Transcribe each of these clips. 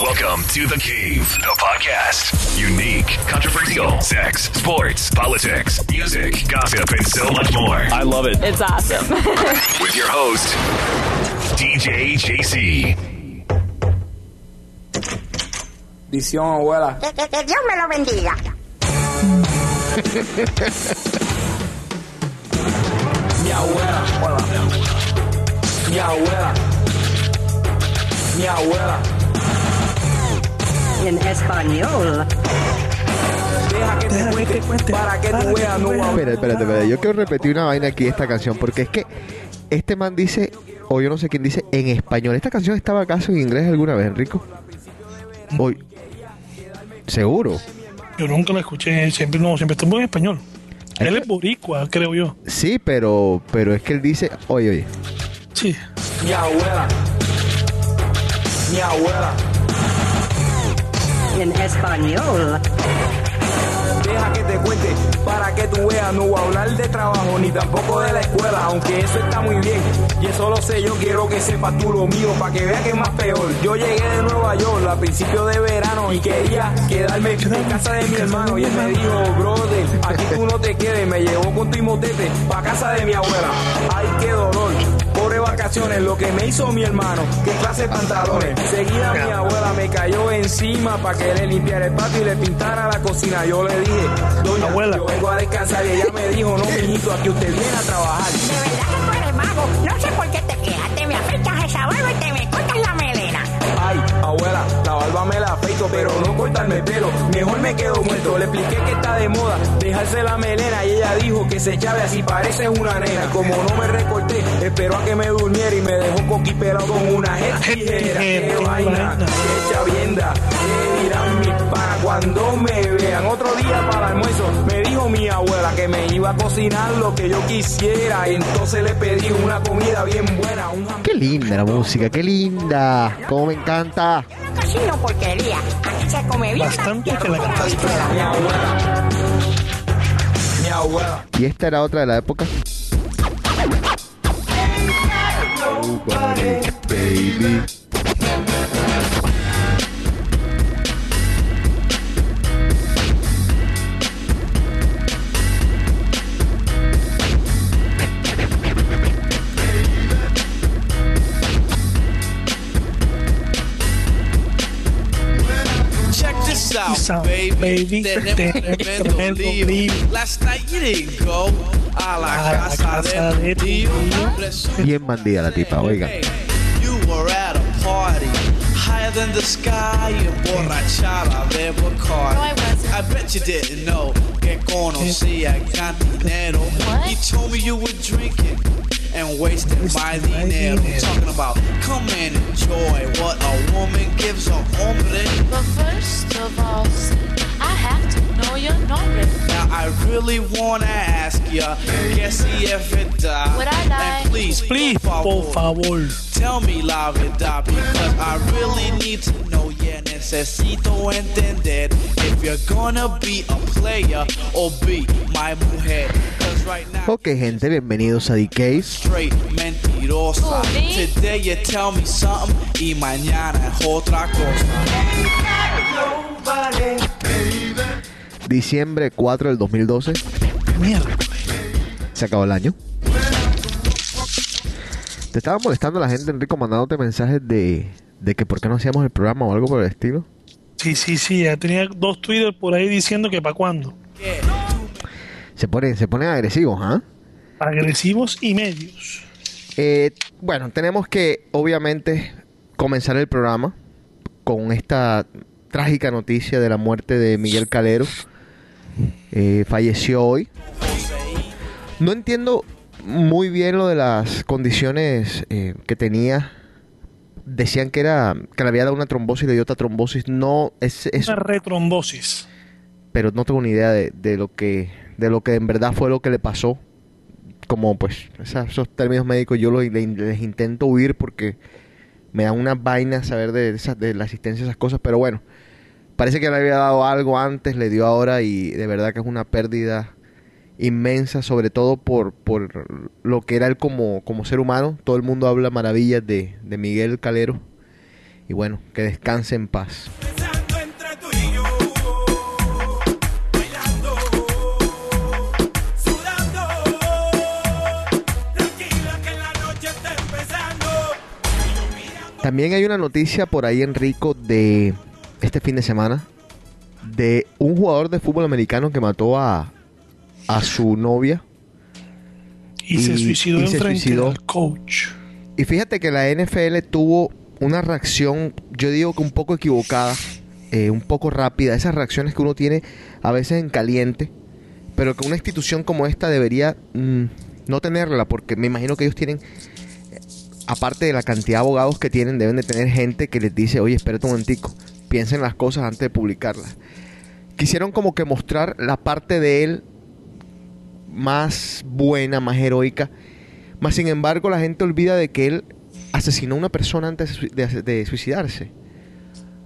Welcome to The Cave, the podcast. Unique, controversial, sex, sports, politics, music, gossip, and so much more. I love it. It's awesome. With your host, DJ JC. Visión, abuela. Que, que- que Dios me lo bendiga. Mi abuela. Mi abuela. Mi abuela. En español. Deja que te cuente, para que tú veas, no Espera, espérate, espérate. Yo quiero repetir una vaina aquí de esta canción, porque es que este man dice, o yo no sé quién dice, en español. ¿Esta canción estaba acaso en inglés alguna vez, Enrico? Hoy. ¿Seguro? Yo nunca la escuché, siempre no, siempre estuvo en español. Él es boricua, creo yo. Sí, pero, pero es que él dice, oye, oye. Sí. Mi abuela. Mi abuela. En español. Deja que te cuente para que tú veas. No voy a hablar de trabajo ni tampoco de la escuela, aunque eso está muy bien. Y eso lo sé, yo quiero que sepas tú lo mío para que veas que es más peor. Yo llegué de Nueva York a principios de verano y quería quedarme en casa de mi hermano. Y él me dijo, brother, aquí tú no te quedes. Me llevó con tu motete para casa de mi abuela. Ay, qué dolor. Vacaciones, lo que me hizo mi hermano. Qué clase de pantalones. Seguida mi abuela me cayó encima para que le limpiara el patio y le pintara la cocina. Yo le dije, doña, Abuela. yo vengo a descansar y ella me dijo, no, mijito, aquí usted viene a trabajar. De verdad que tú eres mago. No sé por qué te quejas. Te me afeitas esa barba y te me cortas la melena. Ay, abuela, la barba me la pero no cortarme el pelo. Mejor me quedo muerto. Le expliqué que está de moda dejarse la melena y ella dijo que se echaba así parece una nena. Como no me recorté, esperó a que me durmiera y me dejó coquipelado con una. Qué Qué vaina, qué chavienda. ¿Qué dirán mis cuando me vean? Otro día para el almuerzo me dijo mi abuela que me iba a cocinar lo que yo quisiera. Y entonces le pedí una comida bien buena, un Qué linda la música, qué linda. Cómo me encanta. Cocino porquería. Aquí se come bien. Bastante que la cantaste. Mi abuela. Mi abuela. Y esta era otra de la época. baby. This out, This out, baby. baby. Tenemos Tenemos tremendo tremendo lío. lío. Last night you didn't go a la A la casa casa de de tu tu tío. tío. Bien bandida la tipa, oiga. You were at a party higher than the sky, emborrachada de Bacardi. No, I wasn't. I bet you didn't know que conocía Cantinero. What? He told me you were drinking and wasting my dinero. Talking about come and enjoy what a woman gives a hombre. But first of all, I have to know your nombre. Now I really wanna ask ya, que si es verdad. Would I lie? And please, Please, por por favor, favor. tell me la verdad because I really need to know. Necesito entender if you're gonna be a player or be my mujer. Cause right now. Ok, gente, bienvenidos a. Straight mentirosa. Me? Today you tell me something y mañana es otra cosa. Diciembre 4 del 2012. Mierda. Se acabó el año. Te estaba molestando la gente, Enrico, mandándote mensajes de, de que por qué no hacíamos el programa o algo por el estilo. Sí, sí, sí. Ya tenía dos Twitter por ahí diciendo que para cuándo. Se ponen, se ponen agresivos, ¿ah? Agresivos y medios. Eh, bueno, tenemos que, obviamente, comenzar el programa con esta trágica noticia de la muerte de Miguel Calero. Eh, falleció hoy. No entiendo muy bien lo de las condiciones eh, que tenía. Decían que era que le había dado una trombosis y le dio otra trombosis. No, es, es Una retrombosis. pero no tengo ni idea de, de lo que de lo que en verdad fue lo que le pasó como pues esos términos médicos yo los, les intento huir porque me da una vaina saber de, esas, de la asistencia de esas cosas pero bueno parece que le había dado algo antes le dio ahora y de verdad que es una pérdida inmensa sobre todo por, por lo que era él como, como ser humano. Todo el mundo habla maravillas de, de Miguel Calero. Y bueno, que descanse en paz. También hay una noticia por ahí, Enrico, de este fin de semana, de un jugador de fútbol americano que mató a, a su novia. Y, se suicidó y se enfrente suicidó. del coach. Y fíjate que la NFL tuvo una reacción, yo digo que un poco equivocada, eh, un poco rápida, esas reacciones que uno tiene a veces en caliente, pero que una institución como esta debería mm, no tenerla, porque me imagino que ellos tienen, eh, aparte de la cantidad de abogados que tienen, deben de tener gente que les dice, oye, espérate un momentico, piensen las cosas antes de publicarlas. Quisieron como que mostrar la parte de él más buena, más heroica, más sin embargo, la gente olvida de que él asesinó a una persona antes de, sui- de- de suicidarse.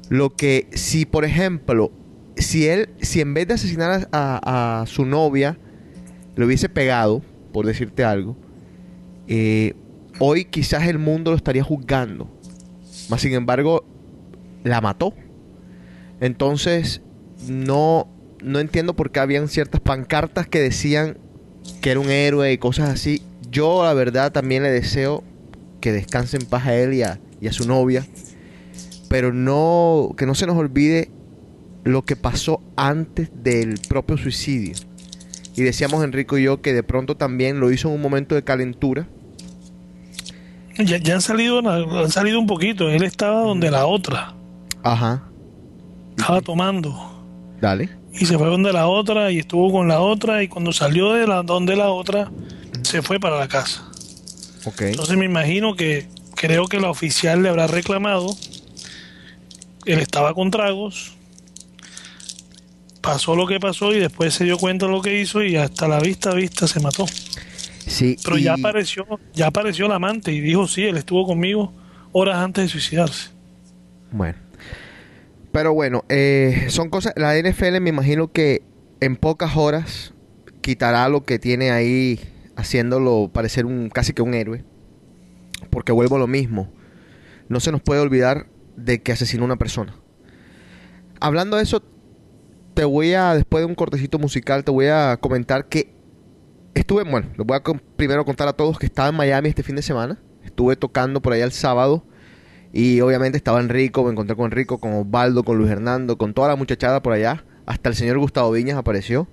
Lo que, si por ejemplo, si él, si en vez de asesinar a, su novia, le hubiese pegado, por decirte algo, eh, hoy quizás el mundo lo estaría juzgando. Más sin embargo, la mató. Entonces, no, no entiendo por qué habían ciertas pancartas que decían que era un héroe y cosas así. Yo, la verdad, también le deseo que descanse en paz a él y a, y a su novia. Pero no, que no se nos olvide lo que pasó antes del propio suicidio. Y decíamos Enrico y yo que de pronto también lo hizo en un momento de calentura. Ya, ya han salido han salido un poquito. Él estaba donde la otra. Ajá, Estaba tomando. dale. Y se fue donde la otra y estuvo con la otra. Y cuando salió de la donde la otra, se fue para la casa. Ok. Entonces me imagino que creo que la oficial le habrá reclamado. Él estaba con tragos. Pasó lo que pasó y después se dio cuenta de lo que hizo y hasta la vista vista se mató. Sí, Pero y- ya apareció, ya apareció el amante y dijo sí, él estuvo conmigo horas antes de suicidarse. Bueno. Pero bueno, eh, son cosas. La NFL me imagino que en pocas horas quitará lo que tiene ahí, haciéndolo parecer un casi que un héroe. Porque vuelvo a lo mismo. No se nos puede olvidar de que asesinó a una persona. Hablando de eso, te voy a, después de un cortecito musical, te voy a comentar que estuve, bueno, les voy a primero contar a todos que estaba en Miami este fin de semana. Estuve tocando por allá el sábado. Y obviamente estaba Enrico, me encontré con Enrico, con Osvaldo, con Luis Hernando, con toda la muchachada por allá. Hasta el señor Gustavo Viñas apareció.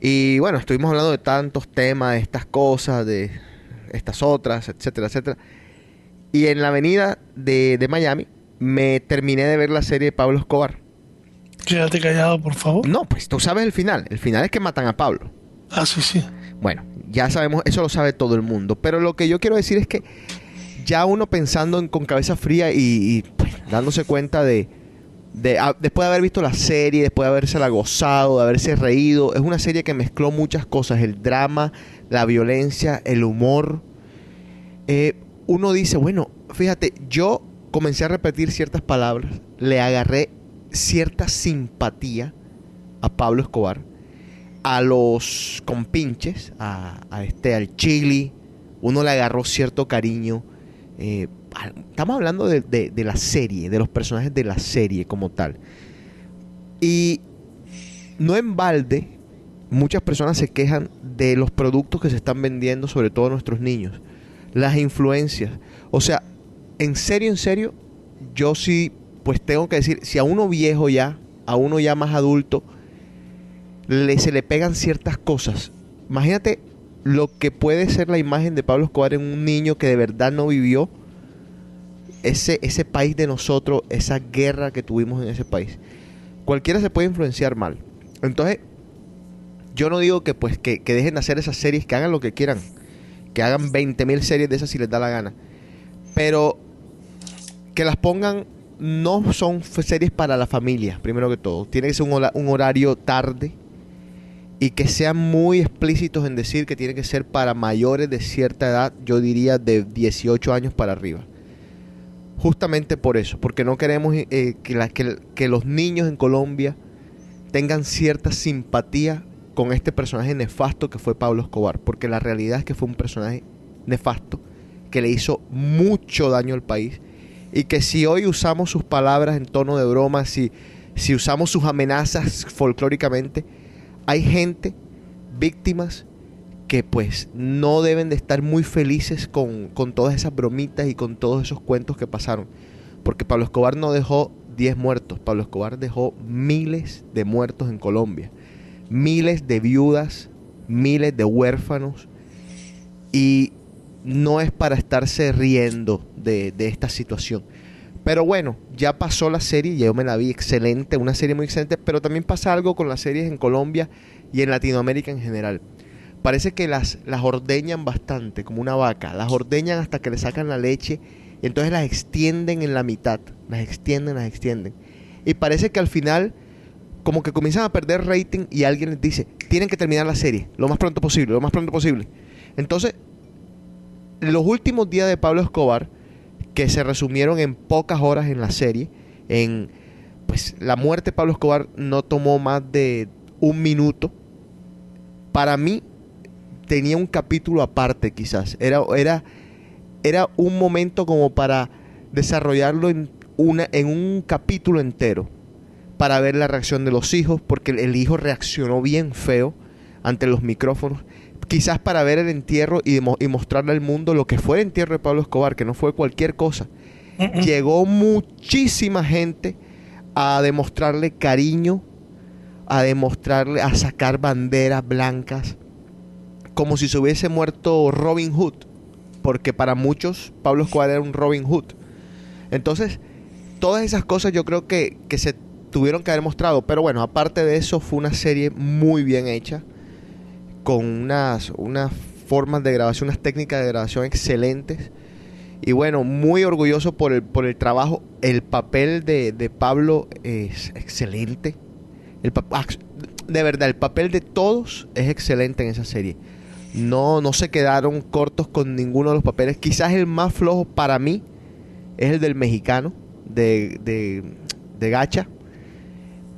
Y bueno, estuvimos hablando de tantos temas, de estas cosas, de estas otras, etcétera, etcétera. Y en la avenida de, de Miami me terminé de ver la serie de Pablo Escobar. Quédate callado, por favor. No, pues tú sabes el final. El final es que matan a Pablo. Ah, sí, sí. Bueno, ya sabemos, eso lo sabe todo el mundo. Pero lo que yo quiero decir es que ya uno pensando en- con cabeza fría y, pues, dándose cuenta de, de a- después de haber visto la serie, después de habérsela gozado, de haberse reído, es una serie que mezcló muchas cosas, el drama, la violencia, el humor. Eh, uno dice, bueno, fíjate, yo comencé a repetir ciertas palabras, le agarré cierta simpatía a Pablo Escobar, a los compinches, a, a este, al chili, uno le agarró cierto cariño. Eh, estamos hablando de, de- de la serie, de los personajes de la serie como tal. Y no en balde, muchas personas se quejan de los productos que se están vendiendo, sobre todo a nuestros niños. Las influencias. O sea, en serio, en serio, yo sí, pues tengo que decir, si a uno viejo ya, a uno ya más adulto, le, se le pegan ciertas cosas. Imagínate lo que puede ser la imagen de Pablo Escobar en un niño que de verdad no vivió ese, ese país de nosotros, esa guerra que tuvimos en ese país. Cualquiera se puede influenciar mal. Entonces, yo no digo que pues que, que dejen de hacer esas series, que hagan lo que quieran, que hagan 20.000 series de esas si les da la gana. Pero que las pongan no son series para la familia, primero que todo. Tiene que ser un horario tarde y que sean muy explícitos en decir que tiene que ser para mayores de cierta edad, yo diría de 18 años para arriba. Justamente por eso, porque no queremos eh, que, los niños en Colombia tengan cierta simpatía con este personaje nefasto que fue Pablo Escobar, porque la realidad es que fue un personaje nefasto que le hizo mucho daño al país y que si hoy usamos sus palabras en tono de broma, si usamos sus amenazas folclóricamente, hay gente, víctimas, que pues no deben de estar muy felices con, con todas esas bromitas y con todos esos cuentos que pasaron. Porque Pablo Escobar no dejó 10 muertos, Pablo Escobar dejó miles de muertos en Colombia, miles de viudas, miles de huérfanos y no es para estarse riendo de, de esta situación. Pero bueno, ya pasó la serie, yo me la vi excelente, una serie muy excelente, pero también pasa algo con las series en Colombia y en Latinoamérica en general. Parece que las, las ordeñan bastante, como una vaca, las ordeñan hasta que le sacan la leche y entonces las extienden en la mitad, las extienden, las extienden. Y parece que al final como que comienzan a perder rating y alguien les dice, tienen que terminar la serie, lo más pronto posible, lo más pronto posible. Entonces, los últimos días de Pablo Escobar, que se resumieron en pocas horas en la serie, en pues la muerte de Pablo Escobar no tomó más de un minuto. Para mí tenía un capítulo aparte quizás. Era, era, era un momento como para desarrollarlo en, una, en un capítulo entero. Para ver la reacción de los hijos, porque el hijo reaccionó bien feo ante los micrófonos quizás para ver el entierro y, mostrarle al mundo lo que fue el entierro de Pablo Escobar, que no fue cualquier cosa. Llegó muchísima gente a demostrarle cariño, a demostrarle, a sacar banderas blancas, como si se hubiese muerto Robin Hood, porque para muchos Pablo Escobar era un Robin Hood. Entonces, todas esas cosas yo creo que, que se tuvieron que haber mostrado, pero bueno, aparte de eso fue una serie muy bien hecha con unas, unas formas de grabación, unas técnicas de grabación excelentes. Y bueno, muy orgulloso por el, por el trabajo. El papel de, de Pablo es excelente. El de verdad, el papel de todos es excelente en esa serie. No, no se quedaron cortos con ninguno de los papeles. Quizás el más flojo para mí es el del mexicano, de, de, de Gacha.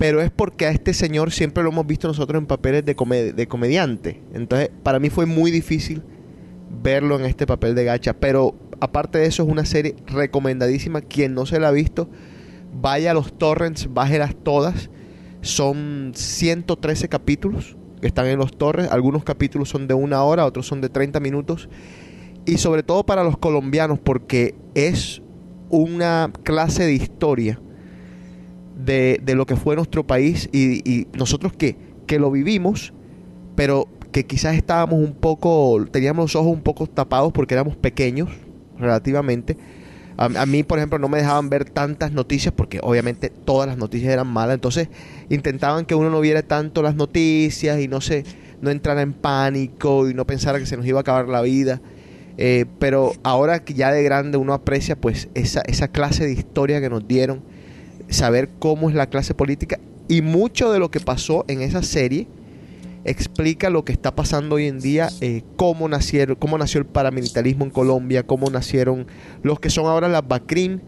Pero es porque a este señor siempre lo hemos visto nosotros en papeles de, come- de comediante. Entonces, para mí fue muy difícil verlo en este papel de gacha. Pero aparte de eso, es una serie recomendadísima. Quien no se la ha visto, vaya a los torrents, bájelas todas. Son 113 capítulos que están en los torrents. Algunos capítulos son de una hora, otros son de 30 minutos. Y sobre todo para los colombianos, porque es una clase de historia de, de lo que fue nuestro país y, y nosotros que, que lo vivimos, pero que quizás estábamos un poco, teníamos los ojos un poco tapados porque éramos pequeños relativamente. A, mí, por ejemplo, no me dejaban ver tantas noticias porque obviamente todas las noticias eran malas. Entonces intentaban que uno no viera tanto las noticias y no se no entrara en pánico y no pensara que se nos iba a acabar la vida. Eh, pero ahora que ya de grande uno aprecia pues esa, esa clase de historia que nos dieron, saber cómo es la clase política y mucho de lo que pasó en esa serie explica lo que está pasando hoy en día, eh, cómo nacieron, cómo nació el paramilitarismo en Colombia, cómo nacieron los que son ahora las BACRIM,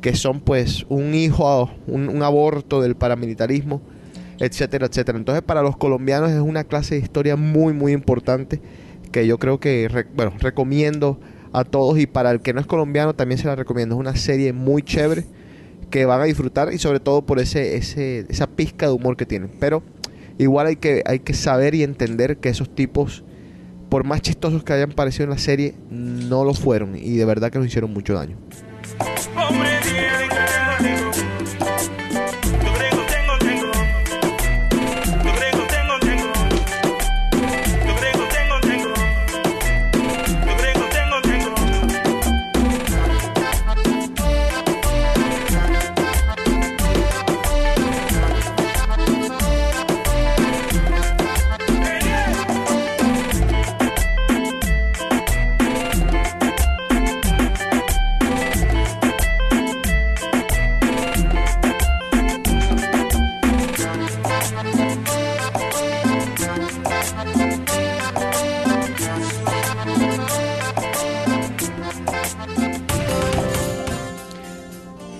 que son pues un hijo, un, un aborto del paramilitarismo, etcétera, etcétera. Entonces para los colombianos es una clase de historia muy, muy importante que yo creo que, bueno, recomiendo a todos y para el que no es colombiano también se la recomiendo. Es una serie muy chévere que van a disfrutar y sobre todo por ese, ese, esa pizca de humor que tienen. Pero igual hay que, hay que saber y entender que esos tipos, por más chistosos que hayan parecido en la serie, no lo fueron y de verdad que nos hicieron mucho daño.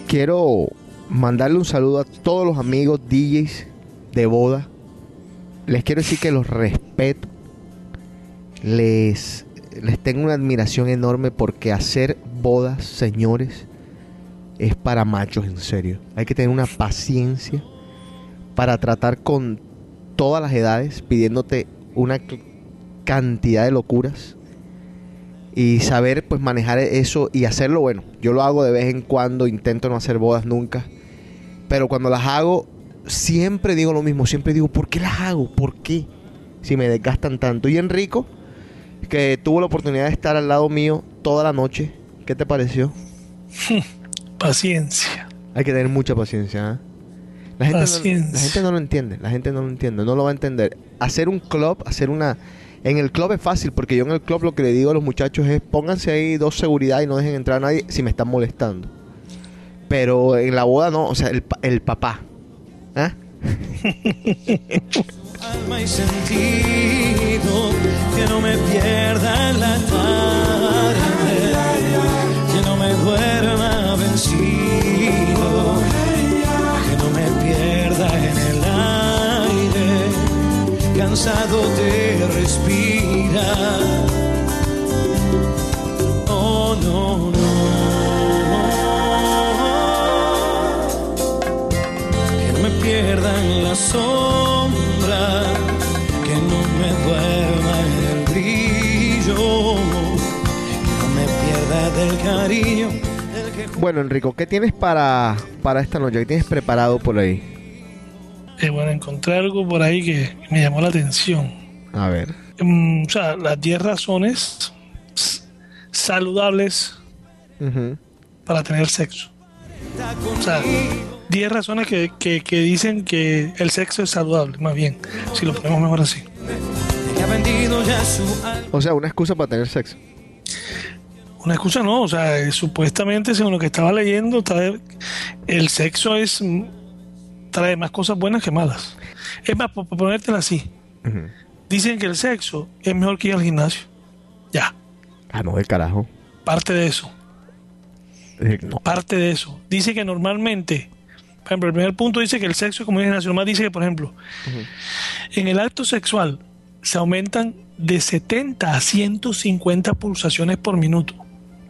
Quiero mandarle un saludo a todos los amigos DJs de boda. Les quiero decir que los respeto. Les, les tengo una admiración enorme porque hacer bodas, señores, es para machos, en serio. Hay que tener una paciencia para tratar con todas las edades, pidiéndote una cantidad de locuras y saber pues manejar eso y hacerlo bueno. Yo lo hago de vez en cuando, intento no hacer bodas nunca, pero cuando las hago siempre digo lo mismo, siempre digo, ¿por qué las hago? ¿Por qué? Si me desgastan tanto. Y Enrico, que tuvo la oportunidad de estar al lado mío toda la noche, ¿qué te pareció? Paciencia. Hay que tener mucha paciencia. ¿ah? La, gente no, Paciencia. la gente no lo entiende, la gente no lo entiende, no lo va a entender. Hacer un club, hacer una... En el club es fácil, porque yo en el club lo que le digo a los muchachos es pónganse ahí dos seguridad y no dejen entrar a nadie si me están molestando. Pero en la boda no, o sea, el, el papá. ¿ah? alma y sentido, que no me pierda la tarde, que no me duerma vencido, cansado de respirar. Oh, no, no. que me pierda en la sombra, que no me duerma el brillo, que no me pierda del cariño. Bueno, Enrico, ¿qué tienes para, para esta noche? ¿Qué tienes preparado por ahí? Eh, bueno, encontré algo por ahí que me llamó la atención. A ver. Mm, o sea, las 10 razones saludables para tener sexo. O sea, 10 razones que, que- que dicen que el sexo es saludable, más bien, si lo ponemos mejor así. O sea, una excusa para tener sexo. Una excusa no, o sea, supuestamente según lo que estaba leyendo, el sexo es trae más cosas buenas que malas. Es más, por, ponértela así, dicen que el sexo es mejor que ir al gimnasio. Ya, Ah, no, del carajo. parte de eso. Eh, no. parte de eso. Dice que normalmente, por ejemplo, el primer punto dice que el sexo es como una nacional, dice que, por ejemplo, en el acto sexual se aumentan de 70 a 150 pulsaciones por minuto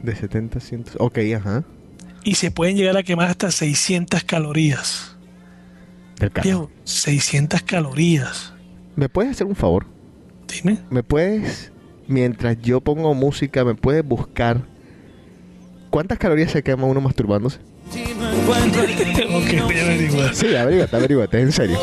De 70 a 100. Ok, ajá. y se pueden llegar a quemar hasta 600 calorías. Del carajo. Viejo, 600 calorías. ¿Me puedes hacer un favor? Dime. ¿Me puedes, mientras yo pongo música, me puedes buscar cuántas calorías se quema uno masturbándose? Ok, voy a averiguar. Sí, averígate, averígate, en serio.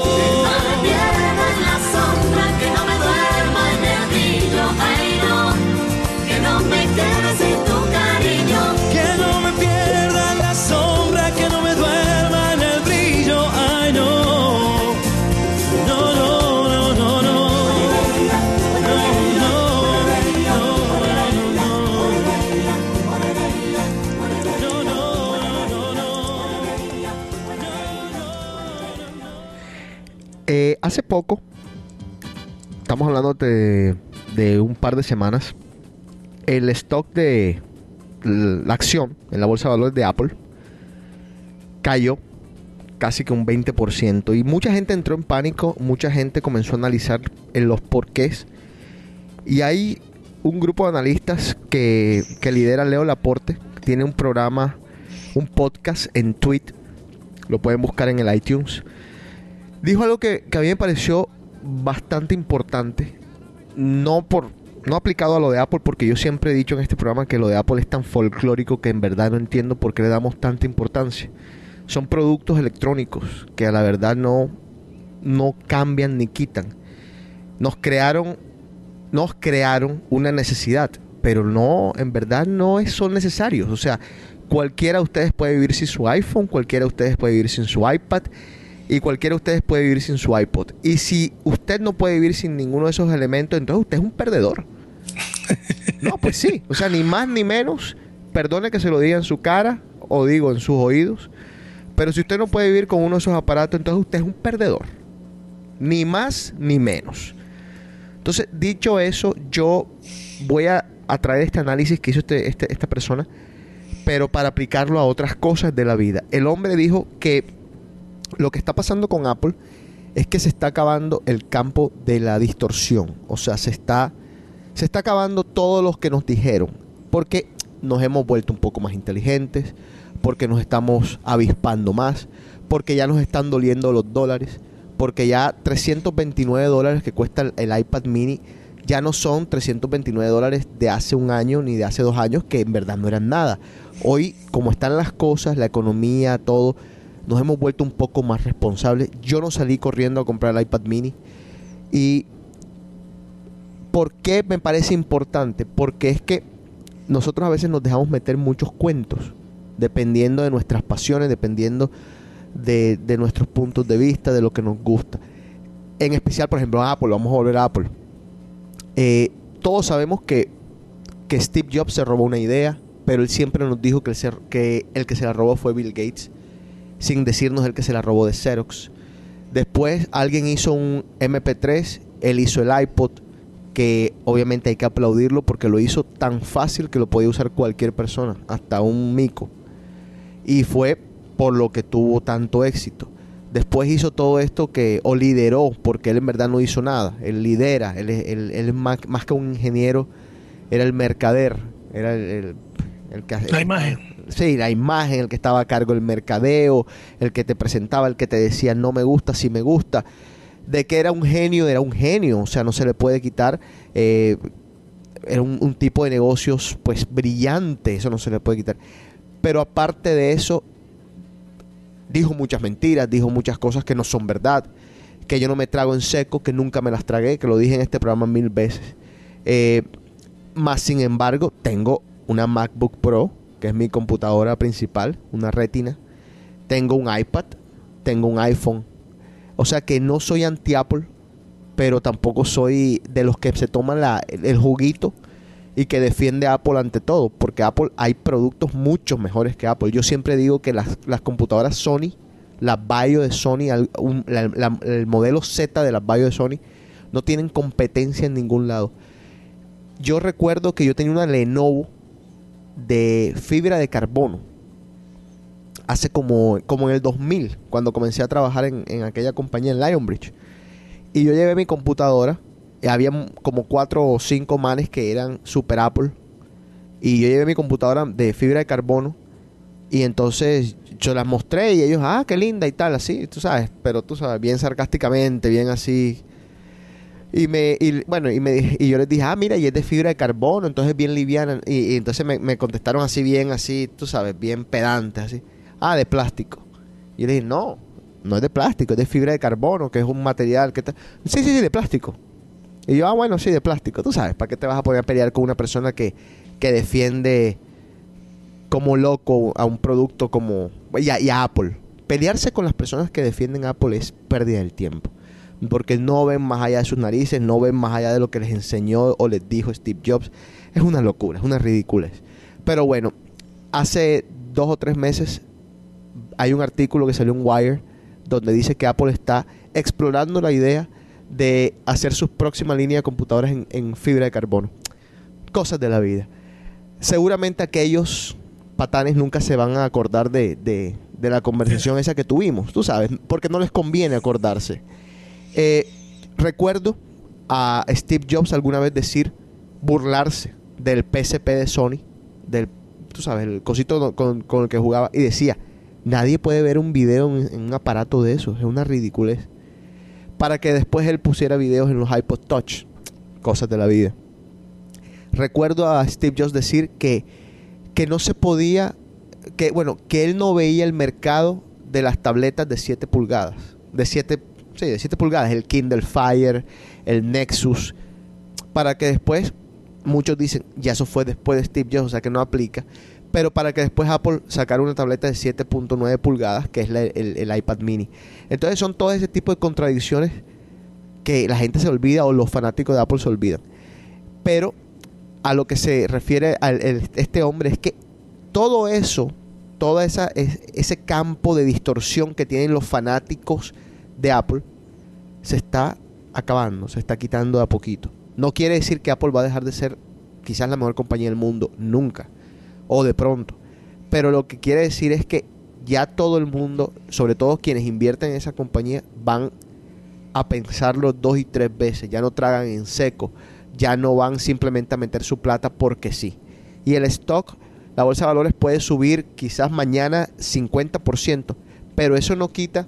Hace poco, estamos hablando de, de un par de semanas, el stock de la acción en la bolsa de valores de Apple cayó casi que un 20% y mucha gente entró en pánico, mucha gente comenzó a analizar en los porqués y hay un grupo de analistas que, que lidera Leo Laporte, tiene un programa, un podcast en Tweet, lo pueden buscar en el iTunes dijo algo que, que a mí me pareció bastante importante. No por no aplicado a lo de Apple, porque yo siempre he dicho en este programa que lo de Apple es tan folclórico que en verdad no entiendo por qué le damos tanta importancia. Son productos electrónicos que a la verdad no, no cambian ni quitan. Nos crearon, nos crearon una necesidad, pero no, en verdad no son necesarios. O sea, cualquiera de ustedes puede vivir sin su iPhone, cualquiera de ustedes puede vivir sin su iPad y cualquiera de ustedes puede vivir sin su iPod. Y si usted no puede vivir sin ninguno de esos elementos, entonces usted es un perdedor. No, pues sí. O sea, ni más ni menos. Perdone que se lo diga en su cara o digo en sus oídos. Pero si usted no puede vivir con uno de esos aparatos, entonces usted es un perdedor. Ni más ni menos. Entonces, dicho eso, yo voy a, a traer este análisis que hizo este- este- esta persona, pero para aplicarlo a otras cosas de la vida. El hombre dijo que lo que está pasando con Apple es que se está acabando el campo de la distorsión. O sea, se está, se está acabando todo lo que nos dijeron. Porque nos hemos vuelto un poco más inteligentes, porque nos estamos avispando más, porque ya nos están doliendo los dólares, porque ya 329 dólares que cuesta el, el iPad mini ya no son 329 dólares de hace un año ni de hace dos años, que en verdad no eran nada. Hoy, como están las cosas, la economía, todo, nos hemos vuelto un poco más responsables. Yo no salí corriendo a comprar el iPad mini. Y ¿por qué me parece importante? Porque es que nosotros a veces nos dejamos meter muchos cuentos, dependiendo de nuestras pasiones, dependiendo de, nuestros puntos de vista, de lo que nos gusta. En especial, por ejemplo, Apple, vamos a volver a Apple. Eh, todos sabemos que, que Steve Jobs se robó una idea, pero él siempre nos dijo que el que se la robó fue Bill Gates, sin decirnos el que se la robó de Xerox. Después alguien hizo un MP3, él hizo el iPod, que obviamente hay que aplaudirlo porque lo hizo tan fácil que lo podía usar cualquier persona, hasta un mico. Y fue por lo que tuvo tanto éxito. Después hizo todo esto que, o lideró, porque él en verdad no hizo nada. Él lidera, él, es- más, que un ingeniero, era el mercader, era el, el- el que La imagen. Sí, la imagen, el que estaba a cargo del mercadeo, el que te presentaba, el que te decía no me gusta, sí me gusta. De que era un genio, era un genio, o sea, no se le puede quitar. eh, era un, tipo de negocios pues brillante, eso no se le puede quitar. Pero aparte de eso, dijo muchas mentiras, dijo muchas cosas que no son verdad, que yo no me trago en seco, que nunca me las tragué, que lo dije en este programa mil veces. Eh, más sin embargo, tengo una MacBook Pro, que es mi computadora principal, una retina. Tengo un iPad, tengo un iPhone. O sea que no soy anti-Apple, pero tampoco soy de los que se toman la- el, juguito y que defiende Apple ante todo, porque Apple hay productos mucho mejores que Apple. Yo siempre digo que las, las computadoras Sony, las Bio de Sony, el modelo Z de las Bio de Sony, no tienen competencia en ningún lado. Yo recuerdo que yo tenía una Lenovo de fibra de carbono hace como, como en el 2000, cuando comencé a trabajar en, en aquella compañía en Lionbridge. Y yo llevé mi computadora, y había como cuatro o cinco manes que eran Super Apple. Y yo llevé mi computadora de fibra de carbono. Y entonces yo las mostré y ellos, ah, qué linda y tal, así, tú sabes. Pero tú sabes, bien sarcásticamente, bien así. Y me, y, bueno, y me y yo les dije, ah, mira, y es de fibra de carbono, entonces es bien liviana. Y, entonces me, me contestaron así bien, así, tú sabes, bien pedantes, así. Ah, de plástico. Y yo le dije, no, no es de plástico, es de fibra de carbono, que es un material que está... Sí, sí, sí, de plástico. Y yo, ah, bueno, sí, de plástico. Tú sabes, ¿para qué te vas a poner a pelear con una persona que, que defiende como loco a un producto como... Y a, Apple. Pelearse con las personas que defienden Apple es pérdida del tiempo. Porque no ven más allá de sus narices, no ven más allá de lo que les enseñó o les dijo Steve Jobs. Es una locura, es una ridiculez. Pero bueno, hace dos o tres meses hay un artículo que salió en Wire donde dice que Apple está explorando la idea de hacer sus próximas líneas de computadoras en, en fibra de carbono. Cosas de la vida. Seguramente aquellos patanes nunca se van a acordar de, de- de la conversación esa que tuvimos, tú sabes, porque no les conviene acordarse. Eh, recuerdo a Steve Jobs alguna vez decir, burlarse del PSP de Sony, del, tú sabes, el cosito con, con el que jugaba, y decía, nadie puede ver un video en, un aparato de eso, es una ridiculez. Para que después él pusiera videos en los iPod Touch, cosas de la vida. Recuerdo a Steve Jobs decir que, que no se podía, que bueno, que él no veía el mercado de las tabletas de 7 pulgadas, de 7, de 7 pulgadas, el Kindle Fire, el Nexus, para que después, muchos dicen, ya eso fue después de Steve Jobs, o sea que no aplica, pero para que después Apple sacara una tableta de 7.9 pulgadas, que es el, iPad mini. Entonces son todo ese tipo de contradicciones que la gente se olvida o los fanáticos de Apple se olvidan. Pero a lo que se refiere a este hombre es que todo eso, todo esa, es- ese campo de distorsión que tienen los fanáticos de Apple, se está acabando, se está quitando de a poquito. No quiere decir que Apple va a dejar de ser quizás la mejor compañía del mundo, nunca, o de pronto. Pero lo que quiere decir es que ya todo el mundo, sobre todo quienes invierten en esa compañía, van a pensarlo dos y tres veces, ya no tragan en seco, ya no van simplemente a meter su plata porque sí. Y el stock La bolsa de valores puede subir quizás mañana 50%, pero eso no quita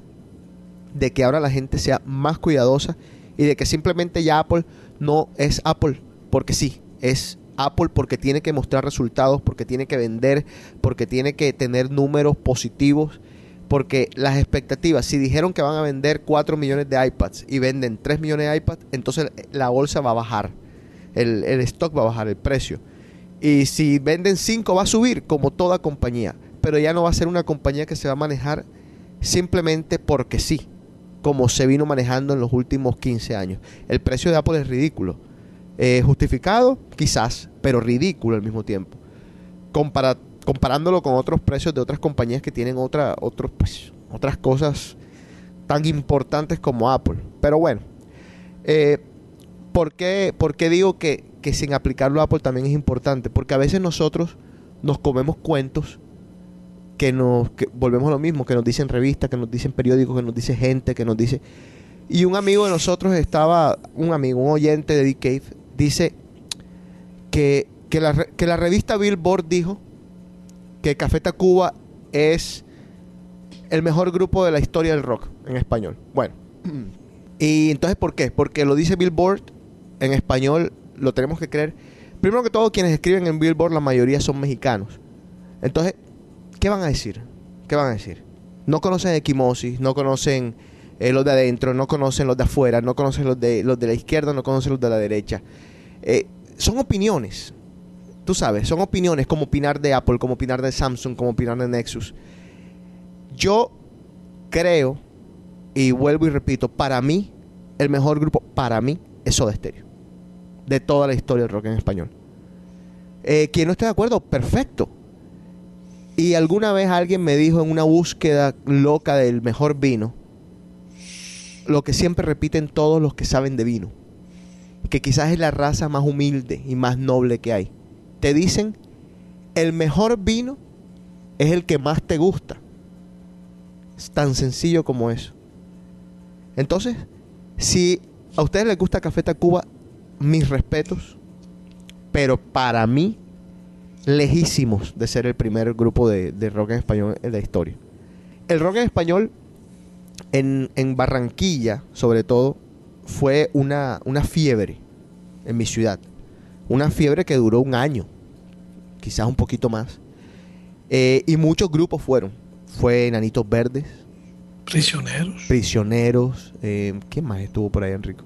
de que ahora la gente sea más cuidadosa y de que simplemente ya Apple no es Apple porque sí, es Apple porque tiene que mostrar resultados, porque tiene que vender, porque tiene que tener números positivos, porque las expectativas, si dijeron que van a vender 4 millones de iPads y venden 3 millones de iPads, entonces la bolsa va a bajar, el, el stock va a bajar, el precio. Y si venden 5 va a subir, como toda compañía, pero ya no va a ser una compañía que se va a manejar simplemente porque sí, como se vino manejando en los últimos 15 años. El precio de Apple es ridículo. Eh, justificado, quizás, pero ridículo al mismo tiempo. Comparándolo con otros precios de otras compañías que tienen pues, otras cosas tan importantes como Apple. Pero bueno, eh, ¿por, qué, por qué digo que, que sin aplicarlo a Apple también es importante? Porque a veces nosotros nos comemos cuentos que nos que volvemos a lo mismo, que nos dicen revistas, que nos dicen periódicos, que nos dice gente, que nos dice... Y un amigo de nosotros estaba, un amigo, un oyente de The Cave, dice que, que, la, que la revista Billboard dijo que Café Tacuba es el mejor grupo de la historia del rock en español. Bueno, y entonces ¿por qué? Porque lo dice Billboard en español, lo tenemos que creer. Primero que todo, quienes escriben en Billboard, la mayoría son mexicanos. Entonces, ¿qué van a decir? ¿Qué van a decir? No conocen equimosis, no conocen eh, los de adentro, no conocen los de afuera, no conocen los de, los de la izquierda, no conocen los de la derecha. Eh, son opiniones, tú sabes, son opiniones como opinar de Apple, como opinar de Samsung, como opinar de Nexus. Yo creo, y vuelvo y repito, para mí, el mejor grupo, para mí, es Soda Stereo. De toda la historia del rock en español. Eh, quien no esté de acuerdo, perfecto. Y alguna vez alguien me dijo en una búsqueda loca del mejor vino, lo que siempre repiten todos los que saben de vino, que quizás es la raza más humilde y más noble que hay. Te dicen, el mejor vino es el que más te gusta. Es tan sencillo como eso. Entonces, si a ustedes les gusta Café Tacuba, mis respetos, pero para mí, lejísimos de ser el primer grupo de, de rock en español en la historia. El rock en español en, en Barranquilla, sobre todo, fue una, una fiebre en mi ciudad. Una fiebre que duró un año, quizás un poquito más. Eh, y muchos grupos fueron. Fue Enanitos Verdes, Prisioneros. Prisioneros. eh, ¿Quién más estuvo por ahí, Enrico?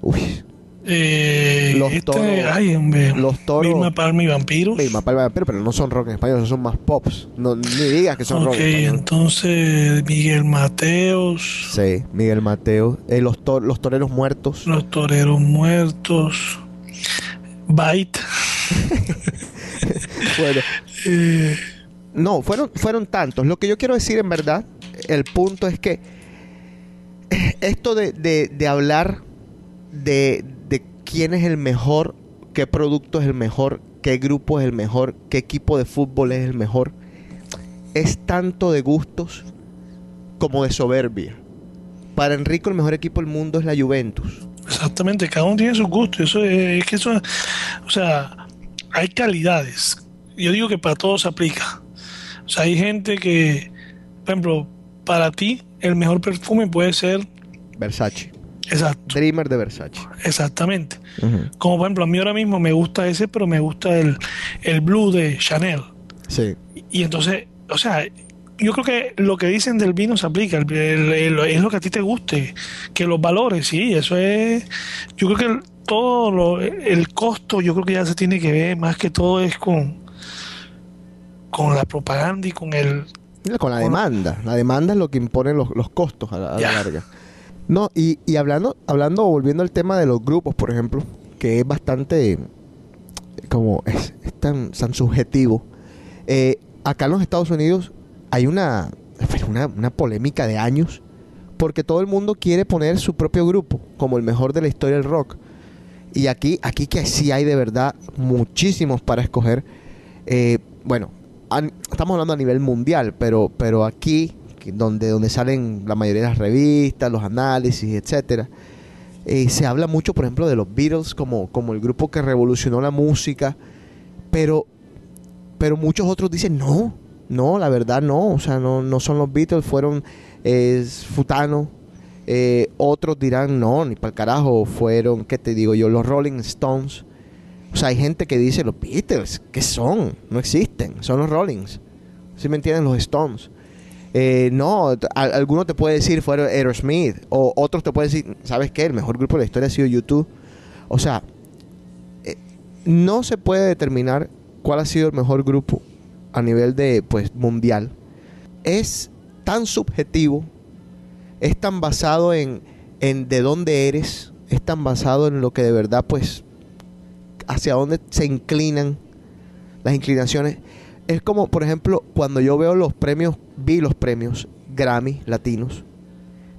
Uy, Eh, Los este, toros- ay, hombre. los toros- Vilma Palma y Vampiros. Vilma Palma, pero, pero no son rock en español, son más pops. No, ni digas que son ok, rock en español. entonces Miguel Mateos, Sí, Miguel Mateo. eh, los, to- los toreros muertos. Los Toreros Muertos, Bite. Bueno, eh, no, fueron, fueron tantos. Lo que yo quiero decir en verdad, el punto es que esto de, de- de hablar de, de quién es el mejor, qué producto es el mejor, qué grupo es el mejor, qué equipo de fútbol es el mejor, es tanto de gustos como de soberbia. Para Enrico el mejor equipo del mundo es la Juventus. exactamente, cada uno tiene su gusto. Eso es, es que eso, o sea, hay calidades. Yo digo que para todos se aplica. O sea, hay gente que, por ejemplo, para ti el mejor perfume puede ser, Versace. Exacto, Dreamer de Versace. exactamente. Como por ejemplo, a mí ahora mismo me gusta ese, pero me gusta el, el blue de Chanel. Sí. Y entonces, o sea, yo creo que lo que dicen del vino se aplica, el- el- el- es lo que a ti te guste, que los valores, sí, eso es, yo creo que el- todo lo- el costo, yo creo que ya se tiene que ver, más que todo es con, con la propaganda y con el, Con la demanda. La demanda es lo que impone los, los costos a la, a la Ya. larga. No, y, y hablando, hablando, volviendo al tema de los grupos, por ejemplo, que es bastante como es, es tan, tan subjetivo. Eh, acá en los Estados Unidos hay una, una, una polémica de años porque todo el mundo quiere poner su propio grupo como el mejor de la historia del rock. Y aquí, aquí que sí hay de verdad muchísimos para escoger. Eh, bueno, estamos hablando a nivel mundial, pero, pero aquí, donde, donde salen la mayoría de las revistas, los análisis, etcétera, eh, se habla mucho, por ejemplo, de los Beatles como, como el grupo que revolucionó la música, pero pero muchos otros dicen, no, no, la verdad no, o sea, no, no son los Beatles, fueron eh, Futano. Eh, otros dirán, no, ni para el carajo, fueron, ¿qué te digo yo? Los Rolling Stones. O sea, hay gente que dice, los Beatles, ¿qué son? No existen, son los Rollings. ¿Sí me entienden? Los Stones. Eh, no, alguno te puede decir fueron Aerosmith, o otros te pueden decir, ¿sabes qué? El mejor grupo de la historia ha sido YouTube. O sea, eh, no se puede determinar cuál ha sido el mejor grupo a nivel de pues mundial. Es tan subjetivo, es tan basado en, en de dónde eres, es tan basado en lo que de verdad pues hacia dónde se inclinan las inclinaciones. Es como, por ejemplo, cuando yo veo los premios, vi los premios Grammy latinos.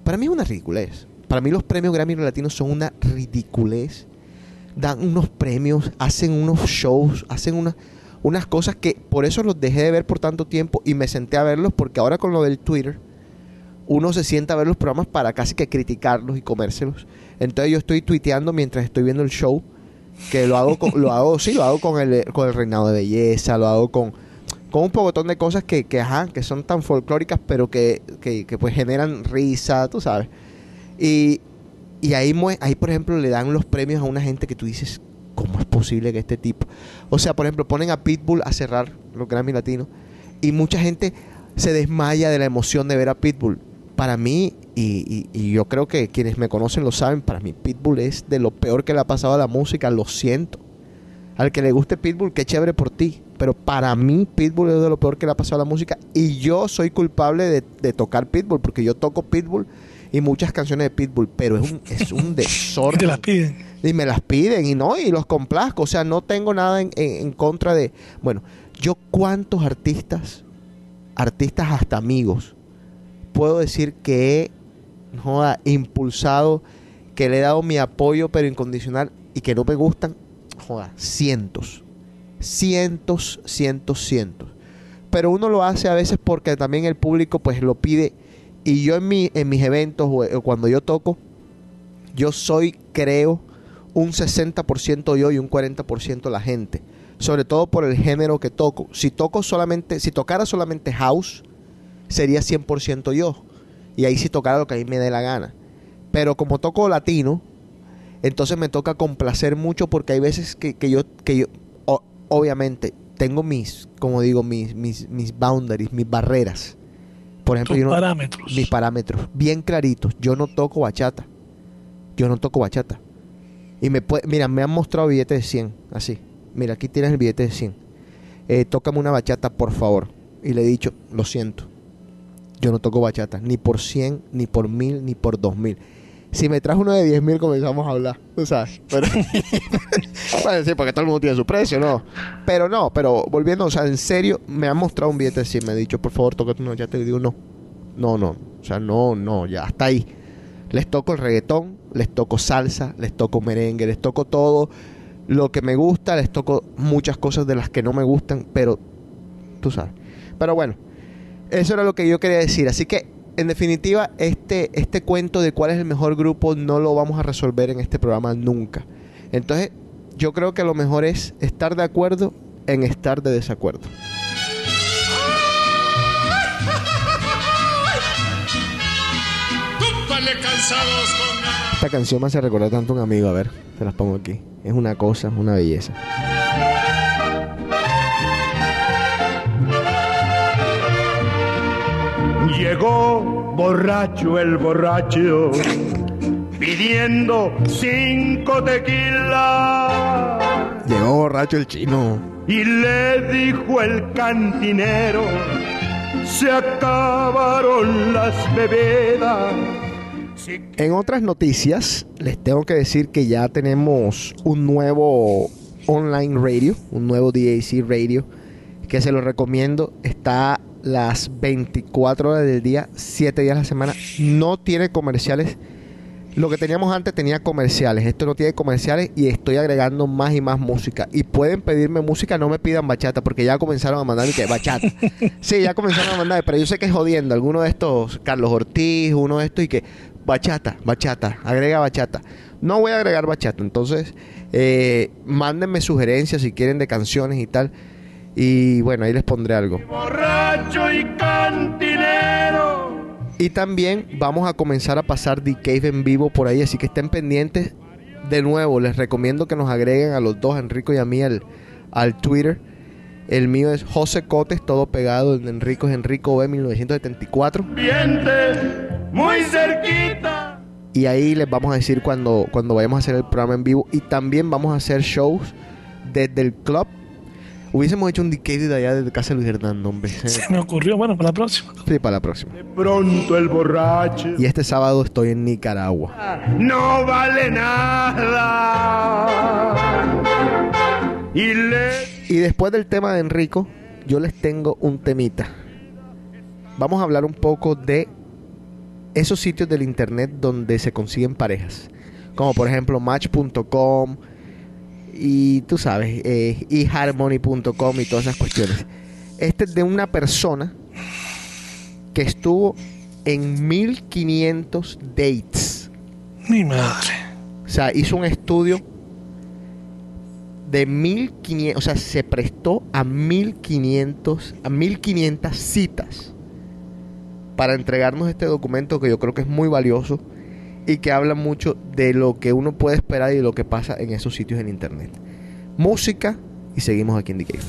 Para mí es una ridiculez. Para mí los premios Grammy latinos son una ridiculez. Dan unos premios, hacen unos shows, hacen una- unas cosas que por eso los dejé de ver por tanto tiempo y me senté a verlos porque ahora con lo del Twitter uno se sienta a ver los programas para casi que criticarlos y comérselos. Entonces yo estoy tuiteando mientras estoy viendo el show que lo hago lo hago sí lo hago con el con el reinado de belleza lo hago con con un pocotón de cosas que, que ajá que son tan folclóricas pero que, que, que, pues generan risa tú sabes y, y ahí ahí por ejemplo le dan los premios a una gente que tú dices cómo es posible que este tipo o sea por ejemplo ponen a Pitbull a cerrar los Grammy Latinos y mucha gente se desmaya de la emoción de ver a Pitbull para mí, y, y- y yo creo que quienes me conocen lo saben, para mí Pitbull es de lo peor que le ha pasado a la música, lo siento. Al que le guste Pitbull, qué chévere por ti. Pero para mí Pitbull es de lo peor que le ha pasado a la música. Y yo soy culpable de, de tocar Pitbull, porque yo toco Pitbull y muchas canciones de Pitbull, pero es un, es un Y desorden. te las piden. Y me las piden y no, y los complazco. O sea, no tengo nada en, en- en contra de. Bueno, yo cuántos artistas, artistas hasta amigos, puedo decir que he joda, impulsado, que le he dado mi apoyo, pero incondicional, y que no me gustan, joda, cientos. Cientos, cientos, cientos. Pero uno lo hace a veces porque también el público pues lo pide. Y yo en, mi, en mis eventos o o cuando yo toco, yo soy, creo, un 60% yo y un 40% la gente. Sobre todo por el género que toco. Si toco solamente, si tocara solamente house, sería 100% yo. Y ahí sí tocara lo que a mí me dé la gana. Pero como toco latino, entonces me toca complacer mucho porque hay veces que, que yo, que yo, obviamente, tengo mis, como digo, mis, mis, mis boundaries, mis barreras. Por ejemplo, Tus yo no- parámetros. mis parámetros bien claritos. Yo no toco bachata. Yo no toco bachata. Y me puede, mira, me han mostrado billetes de 100, así. Mira, aquí tienes el billete de 100. Eh, tócame una bachata, por favor. Y le he dicho, lo siento. Yo no toco bachata, ni por 100, ni por 1000, ni por 2000. Si me traes uno de 10 mil, comenzamos a hablar, tú sabes. Pero, bueno, sí, porque todo el mundo tiene su precio, ¿no? Pero no, pero volviendo, o sea, en serio, me han mostrado un billete 100, me ha dicho, por favor, tócate una bachata. Y digo, no, no, no. O sea, no, no, ya, hasta ahí. Les toco el reggaetón, les toco salsa, les toco merengue, les toco todo lo que me gusta, les toco muchas cosas de las que no me gustan, pero tú sabes. Pero bueno, eso era lo que yo quería decir. Así que, en definitiva, este, este cuento de cuál es el mejor grupo no lo vamos a resolver en este programa nunca. Entonces, yo creo que lo mejor es estar de acuerdo en estar de desacuerdo. Esta canción me hace recordar tanto a un amigo. A ver, se las pongo aquí. Es una cosa, una belleza. Llegó borracho el borracho pidiendo cinco tequilas Llegó borracho el chino. y le dijo el cantinero se acabaron las bebidas. En otras noticias, les tengo que decir que ya tenemos un nuevo online radio, un nuevo DAC radio, que se lo recomiendo. Está las 24 horas del día, 7 días a la semana. No tiene comerciales. Lo que teníamos antes tenía comerciales. Esto no tiene comerciales y estoy agregando más y más música. Y pueden pedirme música, no me pidan bachata, porque ya comenzaron a mandar que bachata. Sí, ya comenzaron a mandar, pero yo sé que es jodiendo. Alguno de estos, Carlos Ortiz, uno de estos, y que bachata, bachata, agrega bachata. No voy a agregar bachata, entonces eh, mándenme sugerencias si quieren de canciones y tal. Y bueno, ahí les pondré algo. Borracho y cantinero. Y también vamos a comenzar a pasar The Cave en vivo por ahí, así que estén pendientes. De nuevo, les recomiendo que nos agreguen a los dos, a Enrico y a mí, al, al Twitter. El mío es José Cotes, todo pegado. El de Enrico es Enrico B 1974. Viente, muy cerquita. Y ahí les vamos a decir cuando, cuando vayamos a hacer el programa en vivo. Y también vamos a hacer shows desde el club. Hubiésemos hecho un decade de allá desde casa de Luis Hernando, hombre. Se me ocurrió, bueno, para la próxima. Sí, para la próxima. De pronto el borracho Y este sábado estoy en Nicaragua. no vale nada. Y le Y después del tema de Enrico, yo les tengo un temita. Vamos a hablar un poco de esos sitios del internet donde se consiguen parejas. Como por ejemplo Match.com y tú sabes, eh, eHarmony.com y todas esas cuestiones. Este es de una persona que estuvo en 1500 dates. Mi madre. O sea, hizo un estudio de 1500, o sea, se prestó a 1500, a 1500 citas para entregarnos este documento que yo creo que es muy valioso y que habla mucho de lo que uno puede esperar y de lo que pasa en esos sitios en internet. Música y seguimos aquí en The.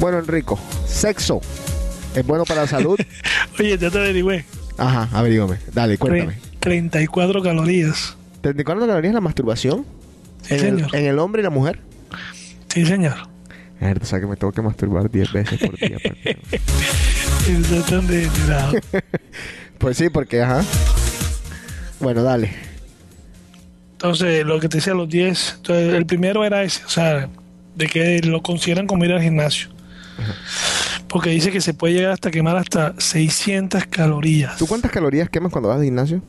Bueno, Enrico, sexo es bueno para la salud. Oye, ya te averigüé. Ajá, averígame. Dale, cuéntame. 34 calorías. ¿34 calorías la masturbación? Sí, ¿En el, señor. en el hombre y la mujer? Sí, señor. Mierda, o sea que me tengo que masturbar 10 veces por día. degenerado. pues sí, porque, ajá. Bueno, dale. Entonces, lo que te decía, los 10. Entonces, el primero era ese, o sea, de que lo consideran como ir al gimnasio. Porque dice que se puede llegar hasta quemar hasta 600 calorías. ¿Tú cuántas calorías quemas cuando vas al gimnasio?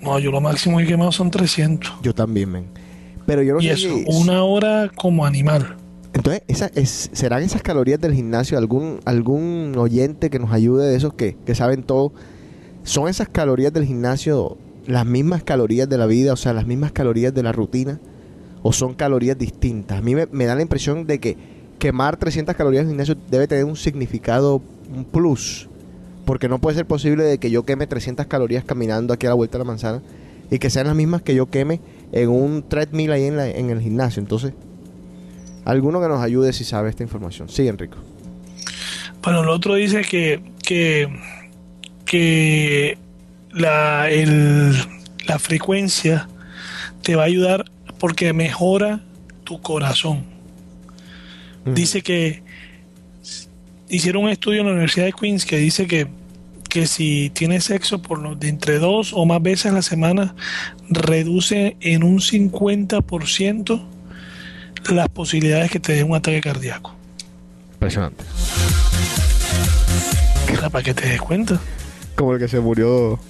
No, yo lo máximo que he quemado son 300. Yo también, men. Pero yo no Y sé eso, si- una hora como animal. Entonces, esa es, ¿serán esas calorías del gimnasio? ¿Algún, algún oyente que nos ayude de esos que, que saben todo? ¿Son esas calorías del gimnasio las mismas calorías de la vida? O sea, las mismas calorías de la rutina? ¿O son calorías distintas? A mí me, me da la impresión de que quemar 300 calorías en el gimnasio debe tener un significado, un plus. Porque no puede ser posible de que yo queme 300 calorías caminando aquí a la vuelta de la manzana y que sean las mismas que yo queme en un treadmill ahí en, la- en el gimnasio. Entonces, alguno que nos ayude si sabe esta información. Sí, Enrico. Bueno, el otro dice que, que, que la, el- la frecuencia te va a ayudar porque mejora tu corazón. Dice que hicieron un estudio en la Universidad de Queens que dice que, que si tienes sexo por lo de entre dos o más veces a la semana, reduce en un 50% las posibilidades que te dé un ataque cardíaco. Impresionante. Sea, para que te des cuenta. Como el que se murió.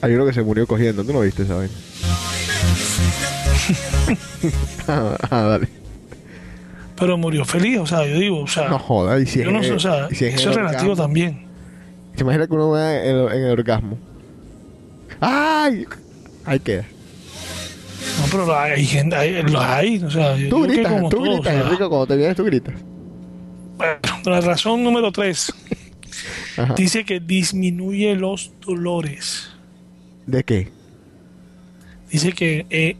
Hay uno que se murió cogiendo. ¿Tú no viste esa vaina? ah, ah, dale. Pero murió feliz, o sea, yo digo, o sea, No joda. Y si yo es no sé, en- o sea, y si en eso es relativo también. ¿Se imagina que uno vea en, el- en el orgasmo? ¡Ay! Ahí queda. No, pero hay gente, hay, los hay, o sea, Tú gritas, tú gritas, o sea, Enrico. Cuando te vienes, tú gritas. bueno, la razón número tres Ajá. dice que disminuye los dolores. ¿De qué? Dice que, eh,